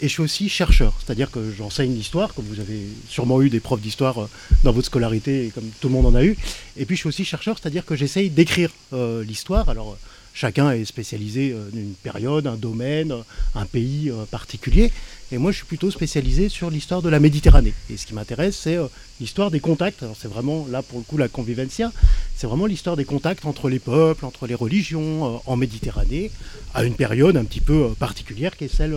et je suis aussi chercheur, c'est-à-dire que j'enseigne l'histoire, comme vous avez sûrement eu des profs d'histoire dans votre scolarité, comme tout le monde en a eu. Et puis je suis aussi chercheur, c'est-à-dire que j'essaye d'écrire l'histoire. Alors Chacun est spécialisé d'une période, un domaine, un pays particulier. Et moi, je suis plutôt spécialisé sur l'histoire de la Méditerranée. Et ce qui m'intéresse, c'est l'histoire des contacts. Alors, c'est vraiment, là, pour le coup, la convivencia. C'est vraiment l'histoire des contacts entre les peuples, entre les religions en Méditerranée, à une période un petit peu particulière qui est celle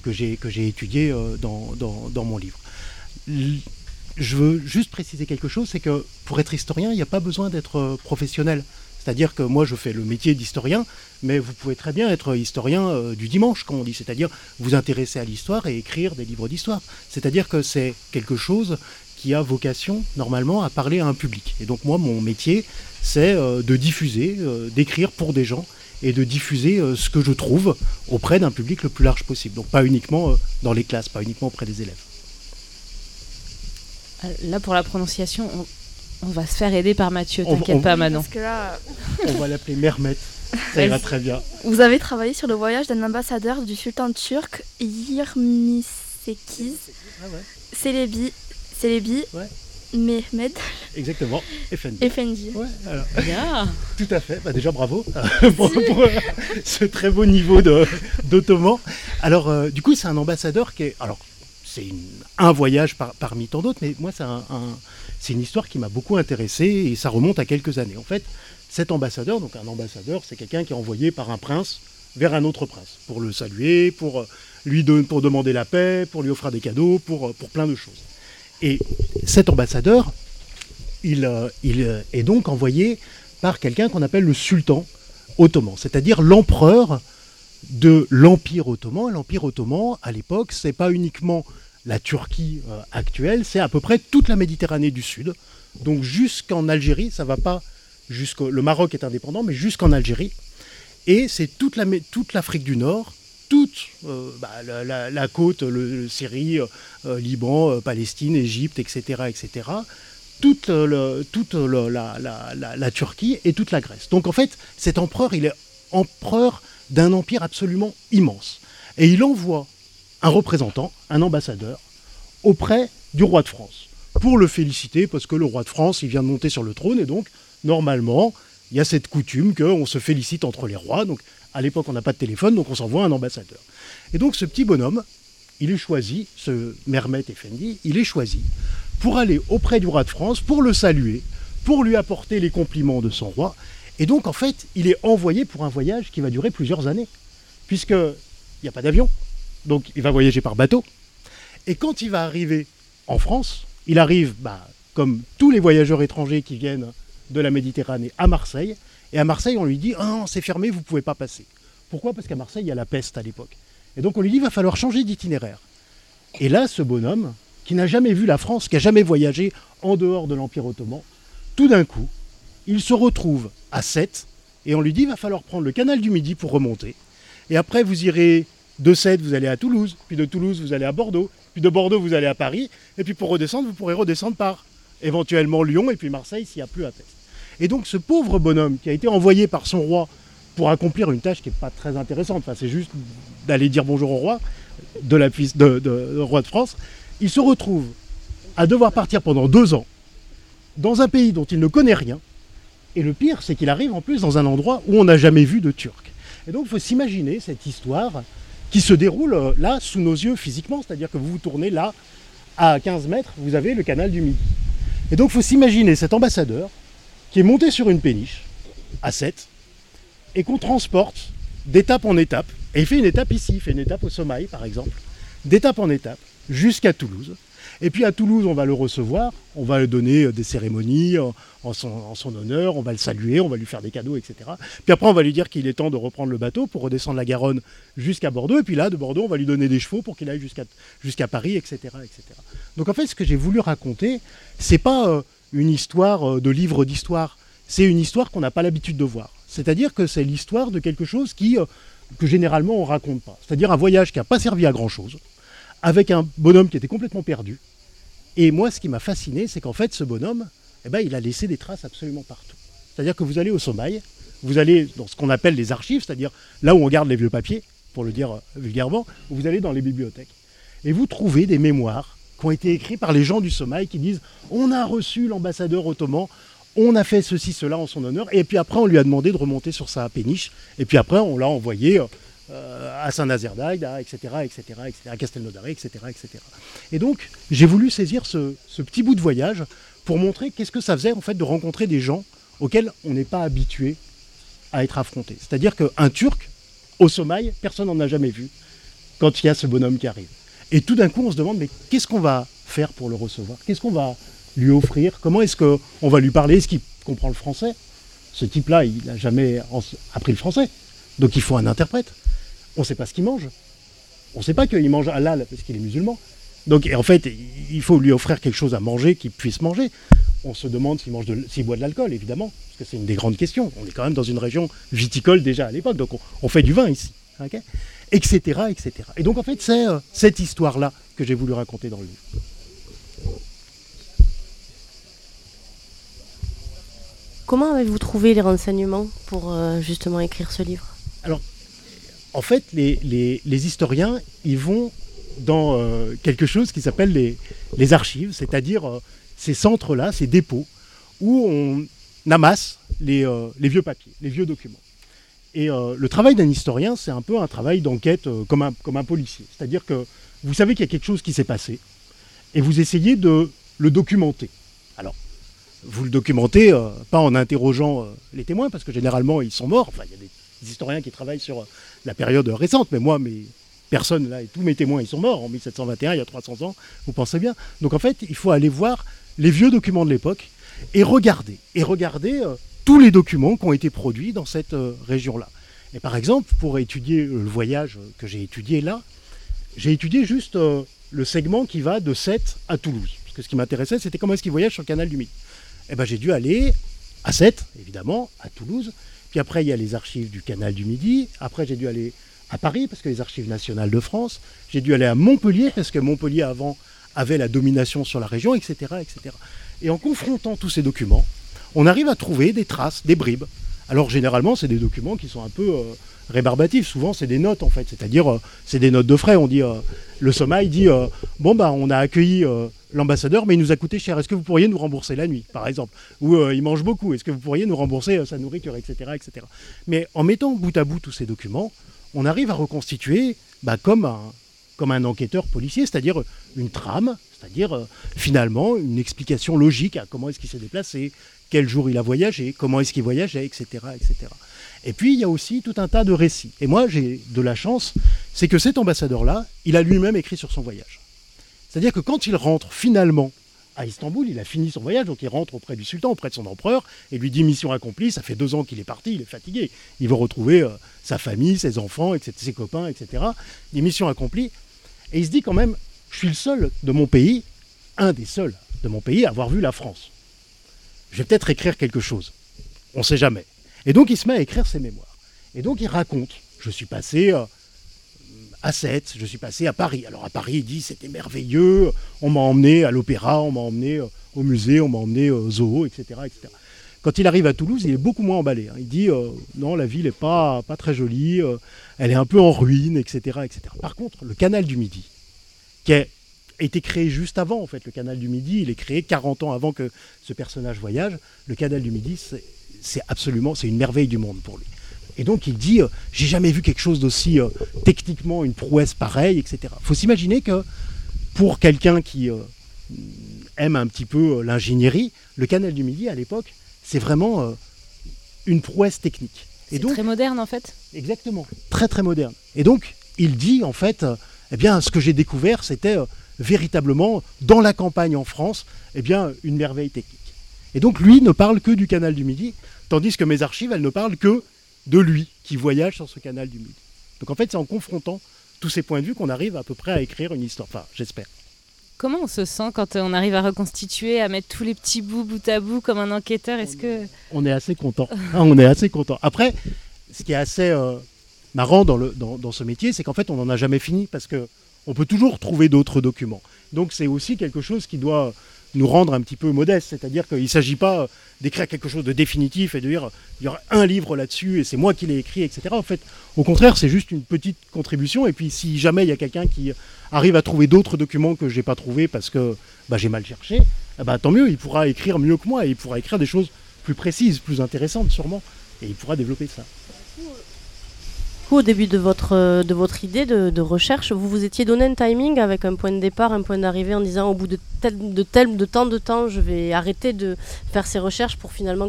que j'ai, j'ai étudiée dans, dans, dans mon livre je veux juste préciser quelque chose, c'est que pour être historien, il n'y a pas besoin d'être euh, professionnel. C'est-à-dire que moi, je fais le métier d'historien, mais vous pouvez très bien être historien euh, du dimanche, comme on dit, c'est-à-dire vous intéresser à l'histoire et écrire des livres d'histoire. C'est-à-dire que c'est quelque chose qui a vocation, normalement, à parler à un public. Et donc moi, mon métier, c'est euh, de diffuser, d'écrire pour des gens et de diffuser ce que je trouve auprès d'un public le plus large possible. Donc pas uniquement dans les classes, pas uniquement auprès des élèves. Là, pour la prononciation, on, va se faire aider par Mathieu, t'inquiète pas, Manon. On va l'appeler Mermet. Ça ira très bien. Vous avez travaillé sur le voyage d'un ambassadeur du sultan turc, Yirmisekiz ah ouais. Celebi, Mehmed. Exactement, Effendi. Effendi. Ouais, alors. Tout à fait, bah, déjà bravo pour, ce très beau niveau d'ottoman. Alors, euh, du coup, c'est un ambassadeur qui est. Alors, c'est un voyage parmi tant d'autres, mais moi, c'est une histoire qui m'a beaucoup intéressé et ça remonte à quelques années. En fait, cet ambassadeur, donc un ambassadeur, c'est quelqu'un qui est envoyé par un prince vers un autre prince pour le saluer, pour lui pour demander la paix, pour lui offrir des cadeaux, pour, pour plein de choses. Et cet ambassadeur, il, il est donc envoyé par quelqu'un qu'on appelle le sultan ottoman, c'est-à-dire l'empereur de l'Empire ottoman. L'Empire ottoman, à l'époque, c'est pas uniquement la Turquie euh, actuelle, c'est à peu près toute la Méditerranée du Sud. Donc jusqu'en Algérie, ça va pas jusqu'au. Le Maroc est indépendant, mais jusqu'en Algérie. Et c'est toute l'Afrique du Nord, toute euh, bah, la, côte, le, Syrie, euh, Liban, Palestine, Égypte, etc., etc. Toute, la, Turquie et toute la Grèce. Donc en fait, cet empereur, il est empereur d'un empire absolument immense. Et il envoie un représentant, un ambassadeur, auprès du roi de France, pour le féliciter, parce que le roi de France, il vient de monter sur le trône, et donc, normalement, il y a cette coutume qu'on se félicite entre les rois. À l'époque, on n'a pas de téléphone, donc on s'envoie un ambassadeur. Et donc, ce petit bonhomme, il est choisi, ce Mermet Effendi, il est choisi pour aller auprès du roi de France, pour le saluer, pour lui apporter les compliments de son roi. Et donc, en fait, il est envoyé pour un voyage qui va durer plusieurs années, puisqu'il n'y a pas d'avion, donc il va voyager par bateau. Et quand il va arriver en France, il arrive, bah, comme tous les voyageurs étrangers qui viennent de la Méditerranée, à Marseille. Et à Marseille, on lui dit Ah c'est fermé, vous ne pouvez pas passer. Pourquoi? Parce qu'à Marseille, il y a la peste à l'époque. Et donc on lui dit Il va falloir changer d'itinéraire. Et là, ce bonhomme, qui n'a jamais vu la France, qui n'a jamais voyagé en dehors de l'Empire ottoman, tout d'un coup, il se retrouve à 7 et on lui dit Il va falloir prendre le canal du Midi pour remonter. Et après, vous irez de Sète, vous allez à Toulouse, puis de Toulouse, vous allez à Bordeaux, puis de Bordeaux, vous allez à Paris, et puis pour redescendre, vous pourrez redescendre par éventuellement Lyon et puis Marseille s'il n'y a plus à peste. Et donc ce pauvre bonhomme qui a été envoyé par son roi pour accomplir une tâche qui n'est pas très intéressante, c'est juste d'aller dire bonjour au roi, de la de, roi de France, il se retrouve à devoir partir pendant deux ans dans un pays dont il ne connaît rien. Et le pire, c'est qu'il arrive en plus dans un endroit où on n'a jamais vu de Turc. Et donc il faut s'imaginer cette histoire qui se déroule euh, là sous nos yeux physiquement, c'est-à-dire que vous vous tournez là à 15 mètres, vous avez le canal du Midi. Et donc il faut s'imaginer cet ambassadeur qui est monté sur une péniche à 7 et qu'on transporte d'étape en étape. Et il fait une étape ici, il fait une étape au Sommeil par exemple, d'étape en étape jusqu'à Toulouse. Et puis à Toulouse, on va le recevoir, on va lui donner euh, des cérémonies en son, honneur, on va le saluer, on va lui faire des cadeaux, etc. Puis après, on va lui dire qu'il est temps de reprendre le bateau pour redescendre la Garonne jusqu'à Bordeaux. Et puis là, de Bordeaux, on va lui donner des chevaux pour qu'il aille jusqu'à Paris, etc., etc. Donc en fait, ce que j'ai voulu raconter, c'est pas euh, une histoire de livre d'histoire, c'est une histoire qu'on n'a pas l'habitude de voir. C'est-à-dire que c'est l'histoire de quelque chose qui, que généralement on raconte pas. C'est-à-dire un voyage qui n'a pas servi à grand-chose, avec un bonhomme qui était complètement perdu, et moi, ce qui m'a fasciné, c'est qu'en fait, ce bonhomme, eh ben, il a laissé des traces absolument partout. C'est-à-dire que vous allez au sommeil, vous allez dans ce qu'on appelle les archives, c'est-à-dire là où on garde les vieux papiers, pour le dire euh, vulgairement, vous allez dans les bibliothèques. Et vous trouvez des mémoires qui ont été écrits par les gens du sommeil qui disent on a reçu l'ambassadeur ottoman, on a fait ceci, cela en son honneur, et puis après on lui a demandé de remonter sur sa péniche, et puis après on l'a envoyé euh, à Saint-Nazaire etc., etc., etc., à Castelnaudary, etc., etc. Et donc j'ai voulu saisir ce, petit bout de voyage pour montrer qu'est-ce que ça faisait en fait de rencontrer des gens auxquels on n'est pas habitué à être affronté. C'est-à-dire qu'un Turc, au sommeil, personne n'en a jamais vu quand il y a ce bonhomme qui arrive. Et tout d'un coup, on se demande, mais qu'est-ce qu'on va faire pour le recevoir? Qu'est-ce qu'on va lui offrir? Comment est-ce qu'on va lui parler? Est-ce qu'il comprend le français? Ce type-là, il n'a jamais appris le français. Donc il faut un interprète. On ne sait pas ce qu'il mange. On ne sait pas qu'il mange halal parce qu'il est musulman. Donc en fait, il faut lui offrir quelque chose à manger qu'il puisse manger. On se demande s'il mange s'il boit de l'alcool, évidemment, parce que c'est une des grandes questions. On est quand même dans une région viticole déjà à l'époque, donc on, fait du vin ici, etc., etc. Et donc en fait, c'est euh, cette histoire-là que j'ai voulu raconter dans le livre. Comment avez-vous trouvé les renseignements pour euh, justement écrire ce livre? Alors, en fait, les, historiens, ils vont dans euh, quelque chose qui s'appelle les, archives, c'est-à-dire ces centres-là, ces dépôts, où on amasse les, vieux papiers, les vieux documents. Et le travail d'un historien, c'est un peu un travail d'enquête comme, un, comme un policier. C'est-à-dire que vous savez qu'il y a quelque chose qui s'est passé, et vous essayez de le documenter. Alors, vous le documentez, euh, pas en interrogeant euh, les témoins, parce que généralement ils sont morts. Enfin, il y a des, historiens qui travaillent sur euh, la période récente, mais moi, mes personnes là, et tous mes témoins, ils sont morts en 1721, il y a 300 ans, vous pensez bien. Donc en fait, il faut aller voir les vieux documents de l'époque et regarder, et regarder tous les documents qui ont été produits dans cette région-là. Et par exemple, pour étudier le voyage que j'ai étudié là, j'ai étudié juste le segment qui va de Sète à Toulouse. Parce que ce qui m'intéressait, c'était comment est-ce qu'il voyage sur le canal du Midi eh ben, j'ai dû aller à Sète, évidemment, à Toulouse. Puis après, il y a les archives du canal du Midi. Après, j'ai dû aller à Paris, parce que les archives nationales de France. J'ai dû aller à Montpellier, parce que Montpellier, avant, avait la domination sur la région, etc. etc. Et en confrontant tous ces documents, on arrive à trouver des traces, des bribes. Alors généralement, c'est des documents qui sont un peu euh, rébarbatifs. Souvent, c'est des notes, en fait. C'est-à-dire, euh, c'est des notes de frais. On dit, euh, le sommeil dit, bon, bah, on a accueilli l'ambassadeur, mais il nous a coûté cher. Est-ce que vous pourriez nous rembourser la nuit, par exemple? Ou il mange beaucoup. Est-ce que vous pourriez nous rembourser sa nourriture, etc., etc. Mais en mettant bout à bout tous ces documents, on arrive à reconstituer bah, comme un enquêteur policier, c'est-à-dire une trame, c'est-à-dire euh, finalement une explication logique à comment est-ce qu'il s'est déplacé, quel jour il a voyagé, comment est-ce qu'il voyageait, etc., etc. Et puis il y a aussi tout un tas de récits. Et moi j'ai de la chance, c'est que cet ambassadeur-là, il a lui-même écrit sur son voyage. C'est-à-dire que quand il rentre finalement à Istanbul, il a fini son voyage, donc il rentre auprès du sultan, auprès de son empereur, et lui dit mission accomplie, ça fait deux ans qu'il est parti, il est fatigué, il veut retrouver euh, sa famille, ses enfants, etc., ses copains, etc. Des missions accomplies. Et il se dit quand même, je suis le seul de mon pays, un des seuls de mon pays à avoir vu la France. Je vais peut-être écrire quelque chose. On ne sait jamais. Et donc il se met à écrire ses mémoires. Et donc il raconte, je suis passé... Euh, à Sète, je suis passé à Paris. Alors à Paris, il dit c'était merveilleux, on m'a emmené à l'opéra, on m'a emmené euh, au musée, on m'a emmené au zoo, etc., etc. Quand il arrive à Toulouse, il est beaucoup moins emballé. Hein. Il dit euh, non, la ville n'est pas, très jolie, euh, elle est un peu en ruine, etc., etc. Par contre, le canal du Midi, qui a été créé juste avant, en fait, le canal du Midi, il est créé 40 ans avant que ce personnage voyage. Le canal du Midi, c'est absolument, c'est une merveille du monde pour lui. Et donc il dit, euh, j'ai jamais vu quelque chose d'aussi euh, techniquement une prouesse pareille, etc. Il faut s'imaginer que pour quelqu'un qui euh, aime un petit peu l'ingénierie, le canal du Midi à l'époque, c'est vraiment une prouesse technique. C'est très moderne en fait. Exactement, très très moderne. Et donc il dit en fait, eh bien ce que j'ai découvert, c'était véritablement dans la campagne en France, eh bien une merveille technique. Et donc lui ne parle que du canal du Midi, tandis que mes archives, elles ne parlent que de lui qui voyage sur ce canal du Midi. Donc en fait, c'est en confrontant tous ces points de vue qu'on arrive à peu près à écrire une histoire. Enfin, j'espère. Comment on se sent quand on arrive à reconstituer, à mettre tous les petits bouts bout à bout comme un enquêteur? Est-ce que on est assez content ah, On est assez content. Après, ce qui est assez euh, marrant dans, ce métier, c'est qu'en fait, on n'en a jamais fini parce que on peut toujours trouver d'autres documents. Donc c'est aussi quelque chose qui doit nous rendre un petit peu modestes. C'est-à-dire qu'il ne s'agit pas d'écrire quelque chose de définitif et de dire il y aura un livre là-dessus et c'est moi qui l'ai écrit, etc. En fait, au contraire, c'est juste une petite contribution. Et puis si jamais il y a quelqu'un qui arrive à trouver d'autres documents que je n'ai pas trouvés parce que bah, j'ai mal cherché, bah, tant mieux, il pourra écrire mieux que moi et il pourra écrire des choses plus précises, plus intéressantes sûrement. Et il pourra développer ça. Au début de votre, de votre idée de, recherche, vous vous étiez donné un timing avec un point de départ, un point d'arrivée en disant au bout de tel, de tel de temps de temps, je vais arrêter de faire ces recherches pour finalement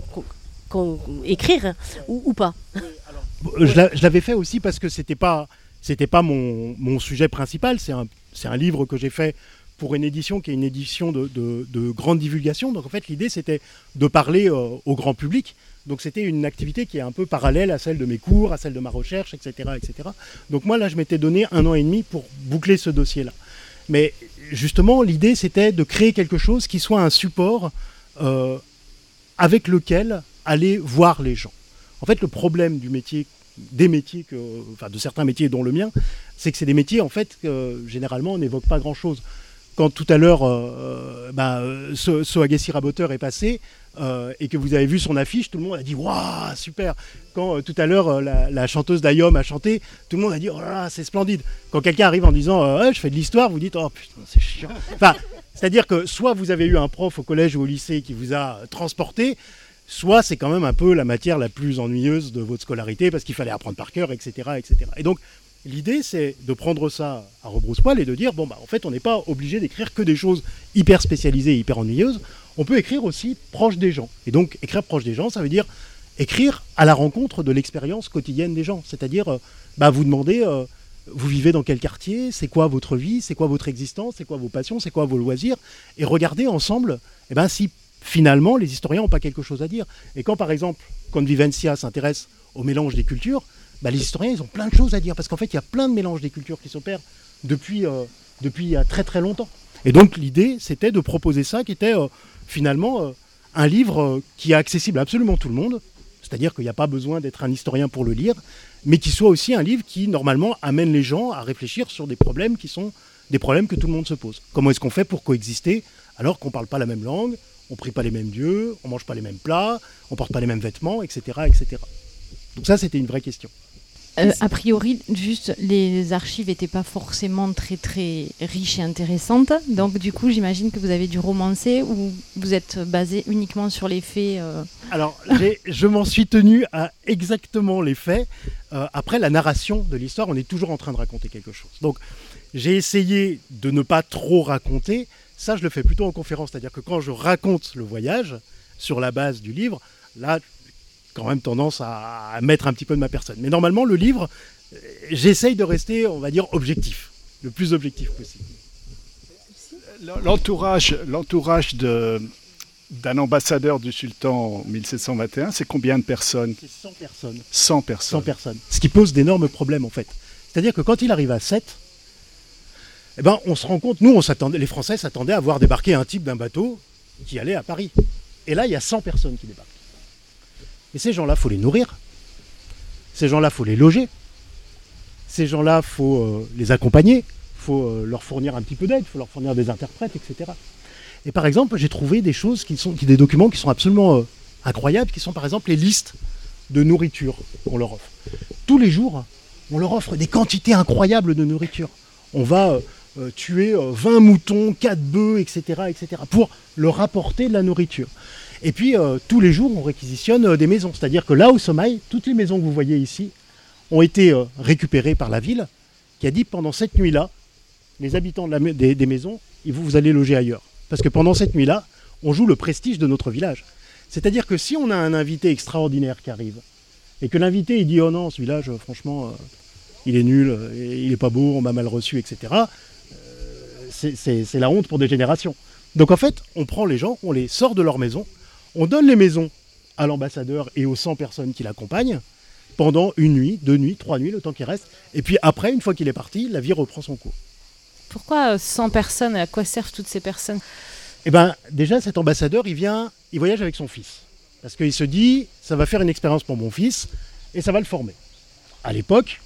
écrire ou, pas l'a- je l'avais fait aussi parce que c'était pas c'était pas mon, mon sujet principal. C'est un, un livre que j'ai fait pour une édition qui est une édition de, de- de grande divulgation. Donc en fait l'idée c'était de parler euh, au grand public. Donc c'était une activité qui est un peu parallèle à celle de mes cours, à celle de ma recherche, etc., etc. Donc moi là je m'étais donné un an et demi pour boucler ce dossier-là. Mais justement l'idée c'était de créer quelque chose qui soit un support euh, avec lequel aller voir les gens. En fait, le problème du métier, des métiers, que, enfin de certains métiers dont le mien, c'est que c'est des métiers en fait que généralement on n'évoque pas grand-chose. Quand tout à l'heure, euh, bah, euh, So- Raboteur est passé euh, et que vous avez vu son affiche, tout le monde a dit waouh super. Quand euh, tout à l'heure la, chanteuse d'Ayom a chanté, tout le monde a dit oh là là c'est splendide. Quand quelqu'un arrive en disant je fais de l'histoire, vous dites oh putain c'est chiant. Enfin, c'est-à-dire que soit vous avez eu un prof au collège ou au lycée qui vous a transporté, soit c'est quand même un peu la matière la plus ennuyeuse de votre scolarité parce qu'il fallait apprendre par cœur, etc. etc. Et donc, l'idée, c'est de prendre ça à rebrousse-poil et de dire, bon, bah, en fait, on n'est pas obligé d'écrire que des choses hyper spécialisées et hyper ennuyeuses. On peut écrire aussi proche des gens. Et donc, écrire proche des gens, ça veut dire écrire à la rencontre de l'expérience quotidienne des gens. C'est-à-dire, euh, bah, vous demandez, euh, vous vivez dans quel quartier, c'est quoi votre vie, c'est quoi votre existence, c'est quoi vos passions, c'est quoi vos loisirs, et regardez ensemble eh ben, si finalement les historiens n'ont pas quelque chose à dire. Et quand par exemple Convivencia s'intéresse au mélange des cultures, bah, les historiens ils ont plein de choses à dire, parce qu'en fait il y a plein de mélanges des cultures qui s'opèrent depuis, euh, depuis a très très longtemps. Et donc l'idée c'était de proposer ça qui était euh, finalement euh, un livre euh, qui est accessible à absolument tout le monde, c'est-à-dire qu'il n'y a pas besoin d'être un historien pour le lire, mais qui soit aussi un livre qui normalement amène les gens à réfléchir sur des problèmes qui sont des problèmes que tout le monde se pose. Comment est-ce qu'on fait pour coexister alors qu'on ne parle pas la même langue, on ne prie pas les mêmes dieux, on ne mange pas les mêmes plats, on ne porte pas les mêmes vêtements, etc. etc. Donc ça, c'était une vraie question. Euh, a priori, juste les archives n'étaient pas forcément très très riches et intéressantes. Donc du coup, j'imagine que vous avez dû romancer ou vous êtes basé uniquement sur les faits. euh, Alors, je m'en suis tenu à exactement les faits. Euh, après, la narration de l'histoire, on est toujours en train de raconter quelque chose. Donc, j'ai essayé de ne pas trop raconter. Ça, je le fais plutôt en conférence. C'est-à-dire que quand je raconte le voyage sur la base du livre, là, quand même tendance à, à mettre un petit peu de ma personne. Mais normalement, le livre, euh, j'essaye de rester, on va dire, objectif. Le plus objectif possible. L'entourage, l'entourage de, d'un ambassadeur du sultan en 1721, c'est combien de personnes? 100 personnes. 100 personnes. 100 personnes. Ce qui pose d'énormes problèmes en fait. C'est-à-dire que quand il arrive à 7, eh ben, on se rend compte, nous, on s'attendait, les Français s'attendaient à voir débarquer un type d'un bateau qui allait à Paris. Et là, il y a 100 personnes qui débarquent. Et ces gens-là, faut les nourrir. Ces gens-là, faut les loger. Ces gens-là, faut euh, les accompagner. faut euh, leur fournir un petit peu d'aide. faut leur fournir des interprètes, etc. Et par exemple, j'ai trouvé des choses qui sont, des documents qui sont absolument euh, incroyables, qui sont par exemple les listes de nourriture qu'on leur offre. Tous les jours, on leur offre des quantités incroyables de nourriture. On va tuer euh, 20 moutons, 4 bœufs, etc., etc., pour leur apporter de la nourriture. Et puis, euh, tous les jours, on réquisitionne euh, des maisons. C'est-à-dire que là, au sommeil, toutes les maisons que vous voyez ici ont été euh, récupérées par la ville, qui a dit pendant cette nuit-là, les habitants des, maisons, vous, vous allez loger ailleurs. Parce que pendant cette nuit-là, on joue le prestige de notre village. C'est-à-dire que si on a un invité extraordinaire qui arrive, et que l'invité il dit oh non, ce village, franchement, il est nul, il est pas beau, on m'a mal reçu, etc. c'est la honte pour des générations. Donc en fait, on prend les gens, on les sort de leur maison, on donne les maisons à l'ambassadeur et aux 100 personnes qui l'accompagnent pendant une nuit, deux nuits, trois nuits, le temps qui reste. Et puis après, une fois qu'il est parti, la vie reprend son cours. Pourquoi euh, 100 personnes et à quoi servent toutes ces personnes? Eh ben, déjà, cet ambassadeur, il vient, il voyage avec son fils. Parce qu'il se dit, ça va faire une expérience pour mon fils et ça va le former. À l'époque,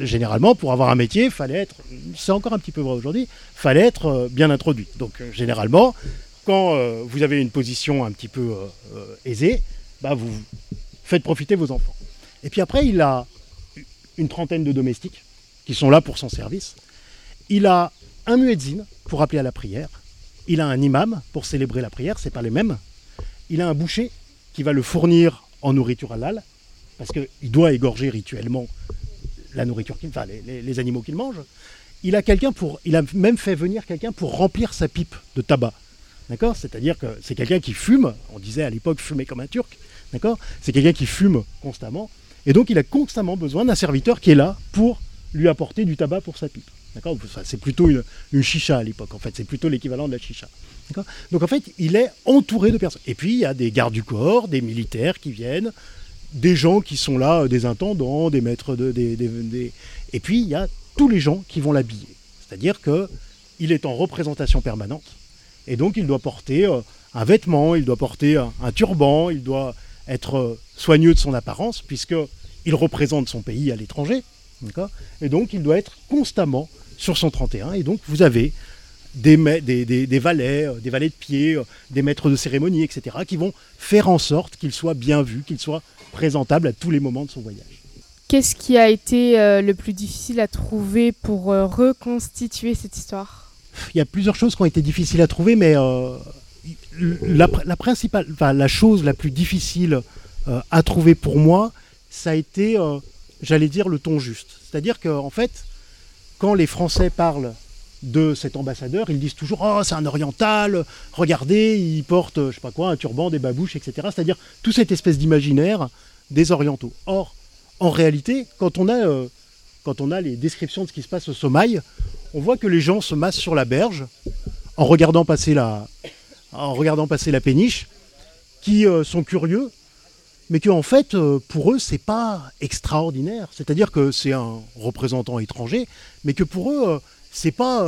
généralement, pour avoir un métier, fallait être, c'est encore un petit peu vrai aujourd'hui, fallait être euh, bien introduit. Donc, euh, généralement, quand euh, vous avez une position un petit peu euh, euh, aisée, bah, vous faites profiter vos enfants. Et puis après, il a une trentaine de domestiques qui sont là pour son service. Il a un muezzin pour appeler à la prière. Il a un imam pour célébrer la prière, c'est pas les mêmes. Il a un boucher qui va le fournir en nourriture halal, parce qu'il doit égorger rituellement la nourriture qu'il, les, les animaux qu'il mange. Il a quelqu'un pour, il a même fait venir quelqu'un pour remplir sa pipe de tabac. D'accord? C'est-à-dire que c'est quelqu'un qui fume, on disait à l'époque fumer comme un turc, d'accord? C'est quelqu'un qui fume constamment, et donc il a constamment besoin d'un serviteur qui est là pour lui apporter du tabac pour sa pipe. C'est plutôt une, chicha à l'époque, en fait, c'est plutôt l'équivalent de la chicha. Donc en fait, il est entouré de personnes. Et puis il y a des gardes du corps, des militaires qui viennent, des gens qui sont là, euh, des intendants, des maîtres de. Et puis il y a tous les gens qui vont l'habiller. C'est-à-dire que il est en représentation permanente. Et donc il doit porter euh, un vêtement, il doit porter un, un turban, il doit être euh, soigneux de son apparence, puisque il représente son pays à l'étranger. Et donc il doit être constamment sur son 31. Et donc vous avez des, des, valets, euh, des valets de pied, euh, des maîtres de cérémonie, etc., qui vont faire en sorte qu'il soit bien vu, qu'il soit présentable à tous les moments de son voyage. Qu'est-ce qui a été euh, le plus difficile à trouver pour euh, reconstituer cette histoire? Il y a plusieurs choses qui ont été difficiles à trouver, mais euh, la, principale, enfin, la chose la plus difficile euh, à trouver pour moi, ça a été, euh, j'allais dire, le ton juste. C'est-à-dire qu'en fait, quand les Français parlent de cet ambassadeur, ils disent toujours Oh, c'est un oriental, regardez, il porte, je sais pas quoi, un turban, des babouches, etc. C'est-à-dire toute cette espèce d'imaginaire des orientaux. Or, en réalité, quand on, a, quand on a les descriptions de ce qui se passe au Somaï, on voit que les gens se massent sur la berge en regardant passer la, en regardant passer la péniche, qui euh, sont curieux, mais que en fait, euh, pour eux, c'est pas extraordinaire. C'est-à-dire que c'est un représentant étranger, mais que pour eux, euh, c'est pas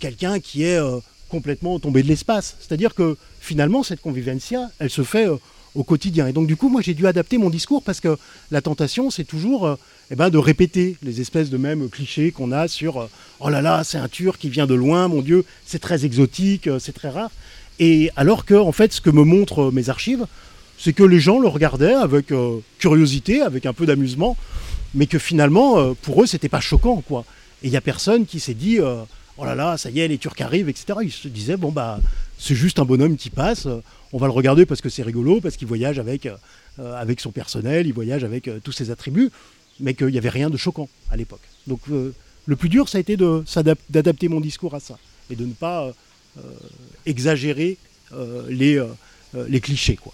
quelqu'un qui est complètement tombé de l'espace. C'est-à-dire que finalement, cette convivencia, elle se fait au quotidien. Et donc, du coup, moi, j'ai dû adapter mon discours parce que la tentation, c'est toujours eh ben, de répéter les espèces de mêmes clichés qu'on a sur euh, oh là là, c'est un Turc qui vient de loin, mon Dieu, c'est très exotique, euh, c'est très rare. Et alors que, en fait, ce que me montrent euh, mes archives, c'est que les gens le regardaient avec curiosité, avec un peu d'amusement, mais que finalement, pour eux, c'était pas choquant, quoi. Et il y a personne qui s'est dit, oh là là, ça y est, les Turcs arrivent, etc. Ils se disaient, bon bah, c'est juste un bonhomme qui passe, on va le regarder parce que c'est rigolo, parce qu'il voyage avec, avec son personnel, il voyage avec tous ses attributs, mais qu'il n'y avait rien de choquant à l'époque. Donc euh, le plus dur, ça a été d'adapter mon discours à ça, et de ne pas euh, euh, exagérer euh, les, les clichés, quoi.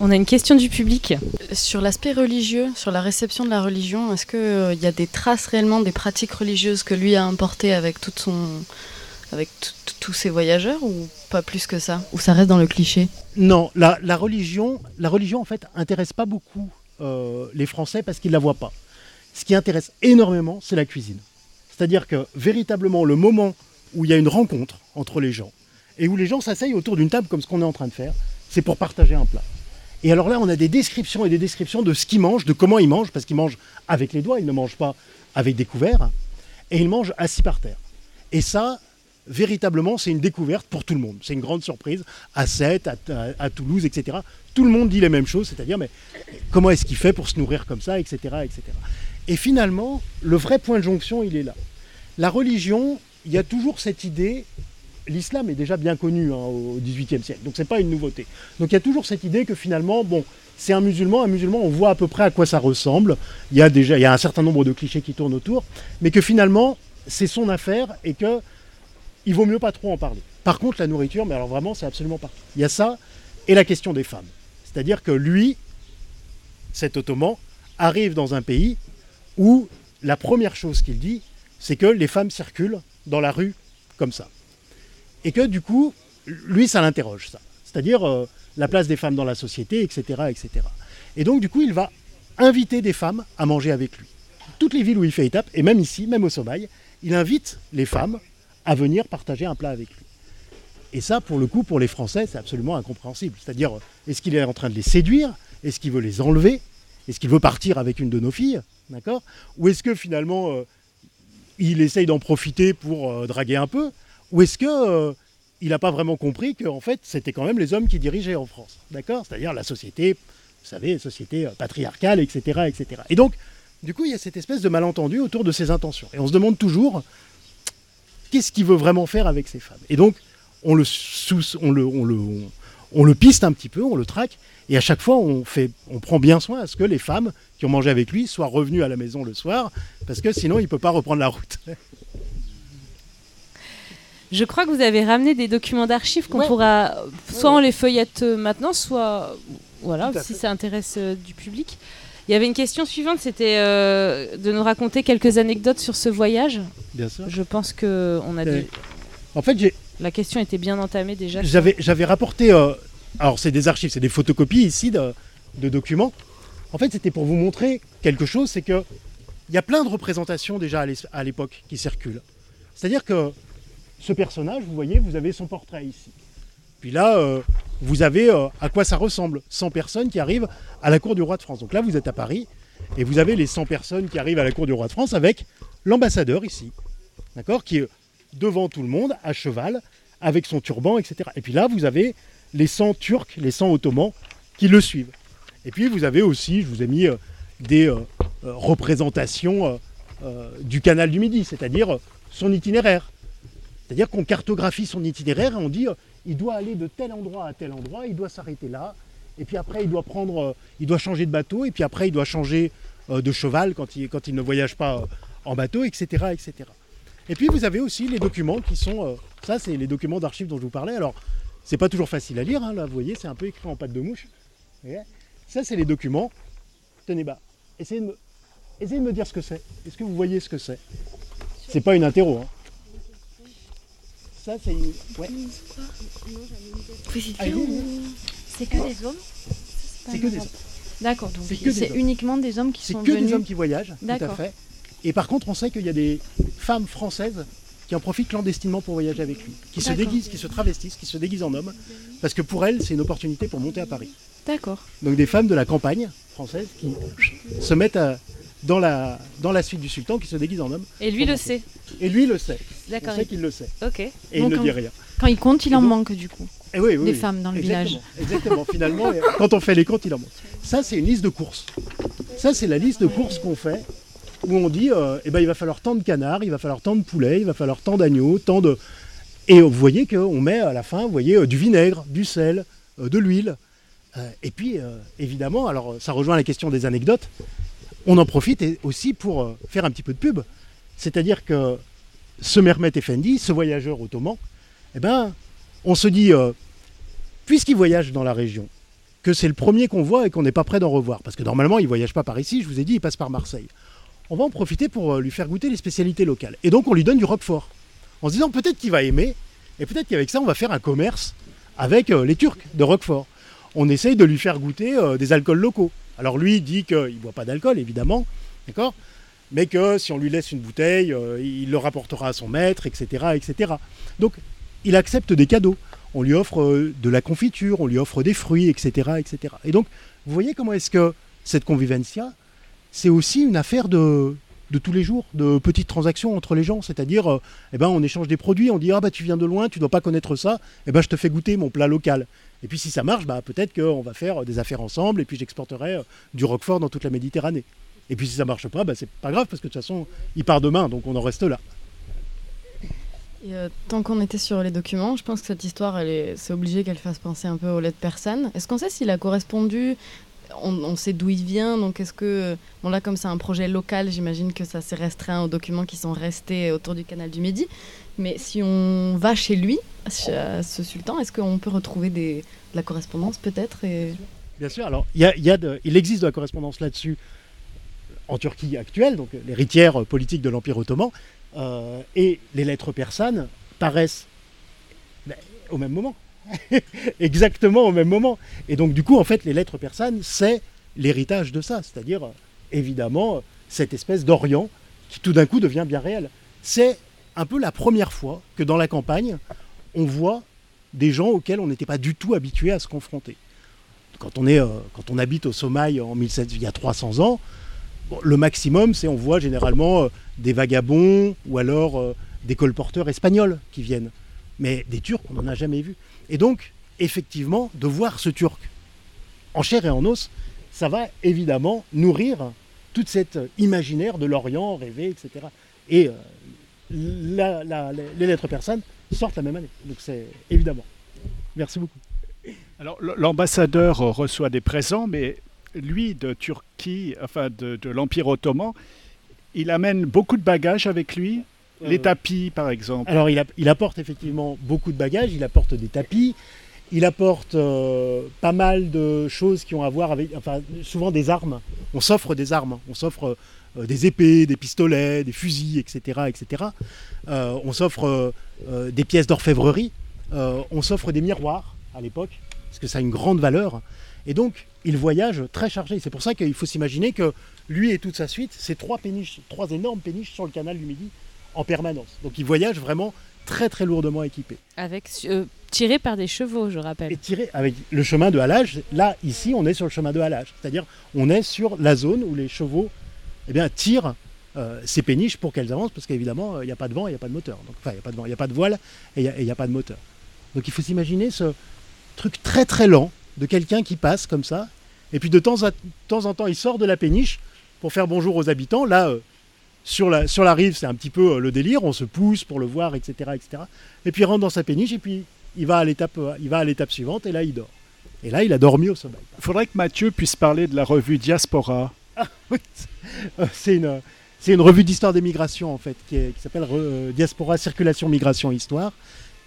On a une question du public. Sur l'aspect religieux, sur la réception de la religion, est-ce qu'il y a des traces réellement des pratiques religieuses que lui a importées avec, toute son, avec t- t- tous ses voyageurs ou pas plus que ça? Ou ça reste dans le cliché? Non, la, la religion, la religion en fait intéresse pas beaucoup euh, les Français parce qu'ils la voient pas. Ce qui intéresse énormément, c'est la cuisine. C'est-à-dire que véritablement le moment où il y a une rencontre entre les gens et où les gens s'asseyent autour d'une table comme ce qu'on est en train de faire, c'est pour partager un plat. Et alors là, on a des descriptions et des descriptions de ce qu'ils mangent, de comment ils mangent, parce qu'ils mangent avec les doigts, ils ne mangent pas avec des couverts, et ils mangent assis par terre. Et ça, véritablement, c'est une découverte pour tout le monde. C'est une grande surprise. À Sète, à, Toulouse, etc. Tout le monde dit les mêmes choses, c'est-à-dire, mais comment est-ce qu'il fait pour se nourrir comme ça, etc., etc. Et finalement, le vrai point de jonction, il est là. La religion, il y a toujours cette idée. L'islam est déjà bien connu hein, au XVIIIe siècle, donc c'est pas une nouveauté. Donc il y a toujours cette idée que finalement, bon, c'est un musulman, un musulman, on voit à peu près à quoi ça ressemble. Il y a déjà, il y a un certain nombre de clichés qui tournent autour, mais que finalement, c'est son affaire et que il vaut mieux pas trop en parler. Par contre, la nourriture, mais alors vraiment, c'est absolument partout. Il y a ça et la question des femmes. C'est-à-dire que lui, cet ottoman, arrive dans un pays où la première chose qu'il dit, c'est que les femmes circulent dans la rue comme ça. Et que du coup, lui, ça l'interroge, ça. C'est-à-dire euh, la place des femmes dans la société, etc., etc. Et donc, du coup, il va inviter des femmes à manger avec lui. Toutes les villes où il fait étape, et même ici, même au Somaï, il invite les femmes à venir partager un plat avec lui. Et ça, pour le coup, pour les Français, c'est absolument incompréhensible. C'est-à-dire, est-ce qu'il est en train de les séduire? Est-ce qu'il veut les enlever? Est-ce qu'il veut partir avec une de nos filles? D'accord Ou est-ce que finalement, euh, il essaye d'en profiter pour euh, draguer un peu Ou est-ce que euh, il n'a pas vraiment compris que en fait, c'était quand même les hommes qui dirigeaient en France D'accord C'est-à-dire la société, vous savez, société patriarcale, etc., etc. Et donc, du coup, il y a cette espèce de malentendu autour de ses intentions. Et on se demande toujours, qu'est-ce qu'il veut vraiment faire avec ces femmes Et donc, on le, sous- on le, on le, on le piste un petit peu, on le traque, et à chaque fois, on, fait, on prend bien soin à ce que les femmes qui ont mangé avec lui soient revenues à la maison le soir, parce que sinon, il ne peut pas reprendre la route. Je crois que vous avez ramené des documents d'archives qu'on pourra, soit on les feuillette euh, maintenant, soit voilà, si ça intéresse euh, du public. Il y avait une question suivante, c'était euh, de nous raconter quelques anecdotes sur ce voyage. Bien sûr. Je pense que on a dû... En fait, j'ai. La question était bien entamée déjà. J'avais, rapporté. alors, c'est des archives, c'est des photocopies ici de, documents. En fait, c'était pour vous montrer quelque chose, c'est que il y a plein de représentations déjà à l'époque qui circulent. C'est-à-dire que ce personnage, vous voyez, vous avez son portrait ici. Puis là, euh, vous avez euh, à quoi ça ressemble 100 personnes qui arrivent à la cour du roi de France. Donc là, vous êtes à Paris et vous avez les 100 personnes qui arrivent à la cour du roi de France avec l'ambassadeur ici, d'accord, qui devant tout le monde, à cheval, avec son turban, etc. Et puis là, vous avez les 100 Turcs, les 100 Ottomans qui le suivent. Et puis vous avez aussi, je vous ai mis euh, des représentations du canal du Midi, c'est-à-dire son itinéraire. C'est-à-dire qu'on cartographie son itinéraire et on dit euh, il doit aller de tel endroit à tel endroit, il doit s'arrêter là, et puis après il doit prendre, euh, il doit changer de bateau, et puis après il doit changer euh, de cheval quand il, ne voyage pas en bateau, etc. Et puis vous avez aussi les documents qui sont, ça c'est les documents d'archives dont je vous parlais. Alors c'est pas toujours facile à lire, hein, là vous voyez, c'est un peu écrit en pâte de mouche. ça c'est les documents. Tenez bas, essayez de, me, essayez de me dire ce que c'est. Est-ce que vous voyez ce que c'est? C'est pas une interro. Hein. Ça, c'est une. Ouais. C'est que des hommes C'est que des hommes. D'accord, donc c'est uniquement des hommes qui sont venus. C'est que des hommes qui voyagent, tout à fait. Et par contre, on sait qu'il y a des femmes françaises qui en profitent clandestinement pour voyager avec lui, qui se déguisent, qui se travestissent, qui se déguisent en hommes, parce que pour elles, c'est une opportunité pour monter à Paris. D'accord. Donc des femmes de la campagne française qui se mettent à, dans la, dans la suite du sultan qui se déguise en homme. Et lui le sait. Et lui le sait. D'accord. On sait qu'il le sait. Ok. Et il ne dit rien. Quand il compte, il en manque du coup. Et eh oui, oui, des femmes dans le village. Exactement. Finalement, quand on fait les comptes, il en manque. Ça, c'est une liste de courses. Ça, c'est la liste de courses qu'on fait où on dit euh, eh ben, il va falloir tant de canards, il va falloir tant de poulets, il va falloir tant d'agneaux, tant de. Et vous voyez qu'on met à la fin, vous voyez, euh, du vinaigre, du sel, euh, de l'huile. et puis, évidemment, alors ça rejoint la question des anecdotes on en profite aussi pour faire un petit peu de pub. C'est-à-dire que ce Mermet Effendi, ce voyageur ottoman, eh ben, on se dit, puisqu'il voyage dans la région, que c'est le premier qu'on voit et qu'on n'est pas prêt d'en revoir, parce que normalement il ne voyage pas par ici, je vous ai dit, il passe par Marseille. On va en profiter pour euh, lui faire goûter les spécialités locales. Et donc on lui donne du roquefort, en se disant peut-être qu'il va aimer, et peut-être qu'avec ça on va faire un commerce avec les Turcs de Roquefort. On essaye de lui faire goûter des alcools locaux. Alors lui dit qu'il ne boit pas d'alcool, évidemment, d'accord? Mais que si on lui laisse une bouteille, euh, il le rapportera à son maître, etc., etc. Donc il accepte des cadeaux. On lui offre euh, de la confiture, on lui offre des fruits, etc., etc. Et donc, vous voyez comment est-ce que cette convivencia, c'est aussi une affaire de, tous les jours, de petites transactions entre les gens. C'est-à-dire, euh, eh ben, on échange des produits, on dit ah bah tu viens de loin, tu dois pas connaître ça, eh ben je te fais goûter mon plat local. Et puis si ça marche, bah, peut-être qu'on va faire des affaires ensemble et puis j'exporterai euh, du Roquefort dans toute la Méditerranée. Et puis si ça marche pas, bah, c'est pas grave parce que de toute façon, il part demain, donc on en reste là. Euh, tant qu'on était sur les documents, je pense que cette histoire, c'est obligé qu'elle fasse penser un peu aux lettres persanes. Est-ce qu'on sait s'il a correspondu on, sait d'où il vient, donc est-ce que, bon là comme c'est un projet local, j'imagine que ça s'est restreint aux documents qui sont restés autour du canal du Midi, mais si on va chez lui, à ce sultan, est-ce qu'on peut retrouver de la correspondance peut-être. Bien sûr, alors a, il existe de la correspondance là-dessus en Turquie actuelle, donc l'héritière politique de l'Empire ottoman, euh, et les lettres persanes paraissent au même moment. exactement au même moment. Et donc du coup, en fait, les lettres persanes, c'est l'héritage de ça, c'est-à-dire évidemment cette espèce d'Orient qui tout d'un coup devient bien réel. C'est un peu la première fois que dans la campagne, on voit des gens auxquels on n'était pas du tout habitué à se confronter. Quand on, est, euh, quand on habite au Somaï en 1700, il y a 300 ans, le maximum, c'est on voit généralement euh, des vagabonds ou alors euh, des colporteurs espagnols qui viennent. Mais des Turcs, on n'en a jamais vu. Et donc, effectivement, de voir ce Turc en chair et en os, ça va évidemment nourrir toute cette imaginaire de l'Orient rêvé, etc. Et euh, les lettres persanes sortent la même année. Donc c'est évidemment. Merci beaucoup. Alors l'ambassadeur reçoit des présents, mais lui de Turquie, enfin de, l'Empire ottoman, il amène beaucoup de bagages avec lui? Les euh, tapis, par exemple. Alors, il, apporte effectivement beaucoup de bagages. Il apporte des tapis. Il apporte euh, pas mal de choses qui ont à voir avec, enfin, souvent des armes. On s'offre des armes. On s'offre euh, des épées, des pistolets, des fusils, etc., etc. on s'offre des pièces d'orfèvrerie. on s'offre des miroirs à l'époque, parce que ça a une grande valeur. Et donc, il voyage très chargé. C'est pour ça qu'il faut s'imaginer que lui et toute sa suite, c'est trois péniches, trois énormes péniches sur le canal du Midi en permanence. Donc il voyage vraiment très très lourdement équipé. Avec euh, tiré par des chevaux, je rappelle. Et tiré avec le chemin de halage. Là, ici, on est sur le chemin de halage, c'est-à-dire on est sur la zone où les chevaux, eh bien, tirent euh, ces péniches pour qu'elles avancent, parce qu'évidemment, euh, il n'y a pas de vent, il n'y a pas de moteur. Donc, enfin, il n'y a pas de vent, il n'y a pas de voile et il n'y a, pas de moteur. Donc il faut s'imaginer ce truc très très lent de quelqu'un qui passe comme ça, et puis de temps, temps en temps, il sort de la péniche pour faire bonjour aux habitants. Là, euh, sur, la, sur la rive, c'est un petit peu euh, le délire, on se pousse pour le voir, etc., etc. Et puis il rentre dans sa péniche et puis il va à l'étape, euh, il va à l'étape suivante et là il dort. Et là, il a dormi au sommeil. Il faudrait que Mathieu puisse parler de la revue Diaspora. Ah, c'est une, c'est une revue d'histoire des migrations en fait, qui, s'appelle Diaspora Circulation Migration Histoire,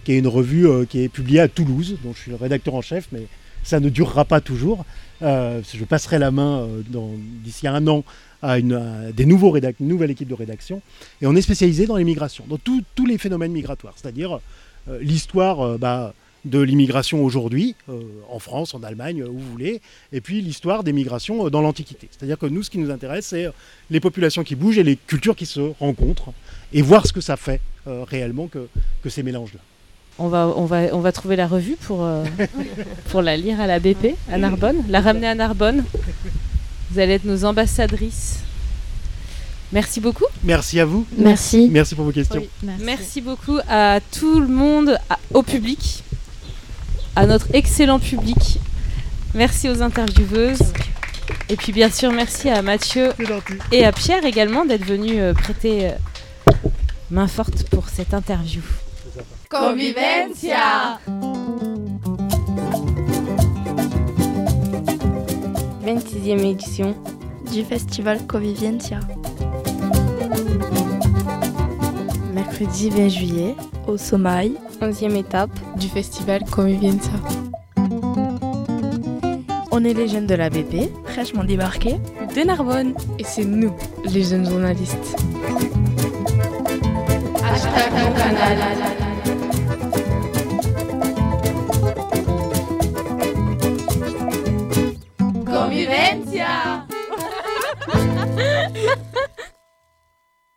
qui est une revue qui est publiée à Toulouse, dont je suis le rédacteur en chef, mais ça ne durera pas toujours. Euh, je passerai la main euh, d'ici un an à une, des nouveaux une nouvelle équipe de rédaction. Et on est spécialisé dans l'immigration, dans tous les phénomènes migratoires, c'est-à-dire euh, l'histoire bah, de l'immigration aujourd'hui, en France, en Allemagne, où vous voulez, et puis l'histoire des migrations dans l'Antiquité. C'est-à-dire que nous, ce qui nous intéresse, c'est les populations qui bougent et les cultures qui se rencontrent, et voir ce que ça fait réellement que, que ces mélanges-là. On va, on, va, on va trouver la revue pour, euh, pour la lire à la BP, à Narbonne, la ramener à Narbonne. Vous allez être nos ambassadrices. Merci beaucoup. Merci à vous. Merci. Merci pour vos questions. merci. beaucoup à tout le monde, au public, à notre excellent public. Merci aux intervieweuses. Et puis bien sûr, merci à Mathieu et à Pierre également d'être venus euh, prêter euh, main forte pour cette interview. Convivencia 26e édition du festival Convivencia. Mercredi 20 juillet, au Somaï, 11e étape du festival Convivencia. On est les jeunes de la BP, fraîchement débarqués de Narbonne. Et c'est nous, les jeunes journalistes. convivencia.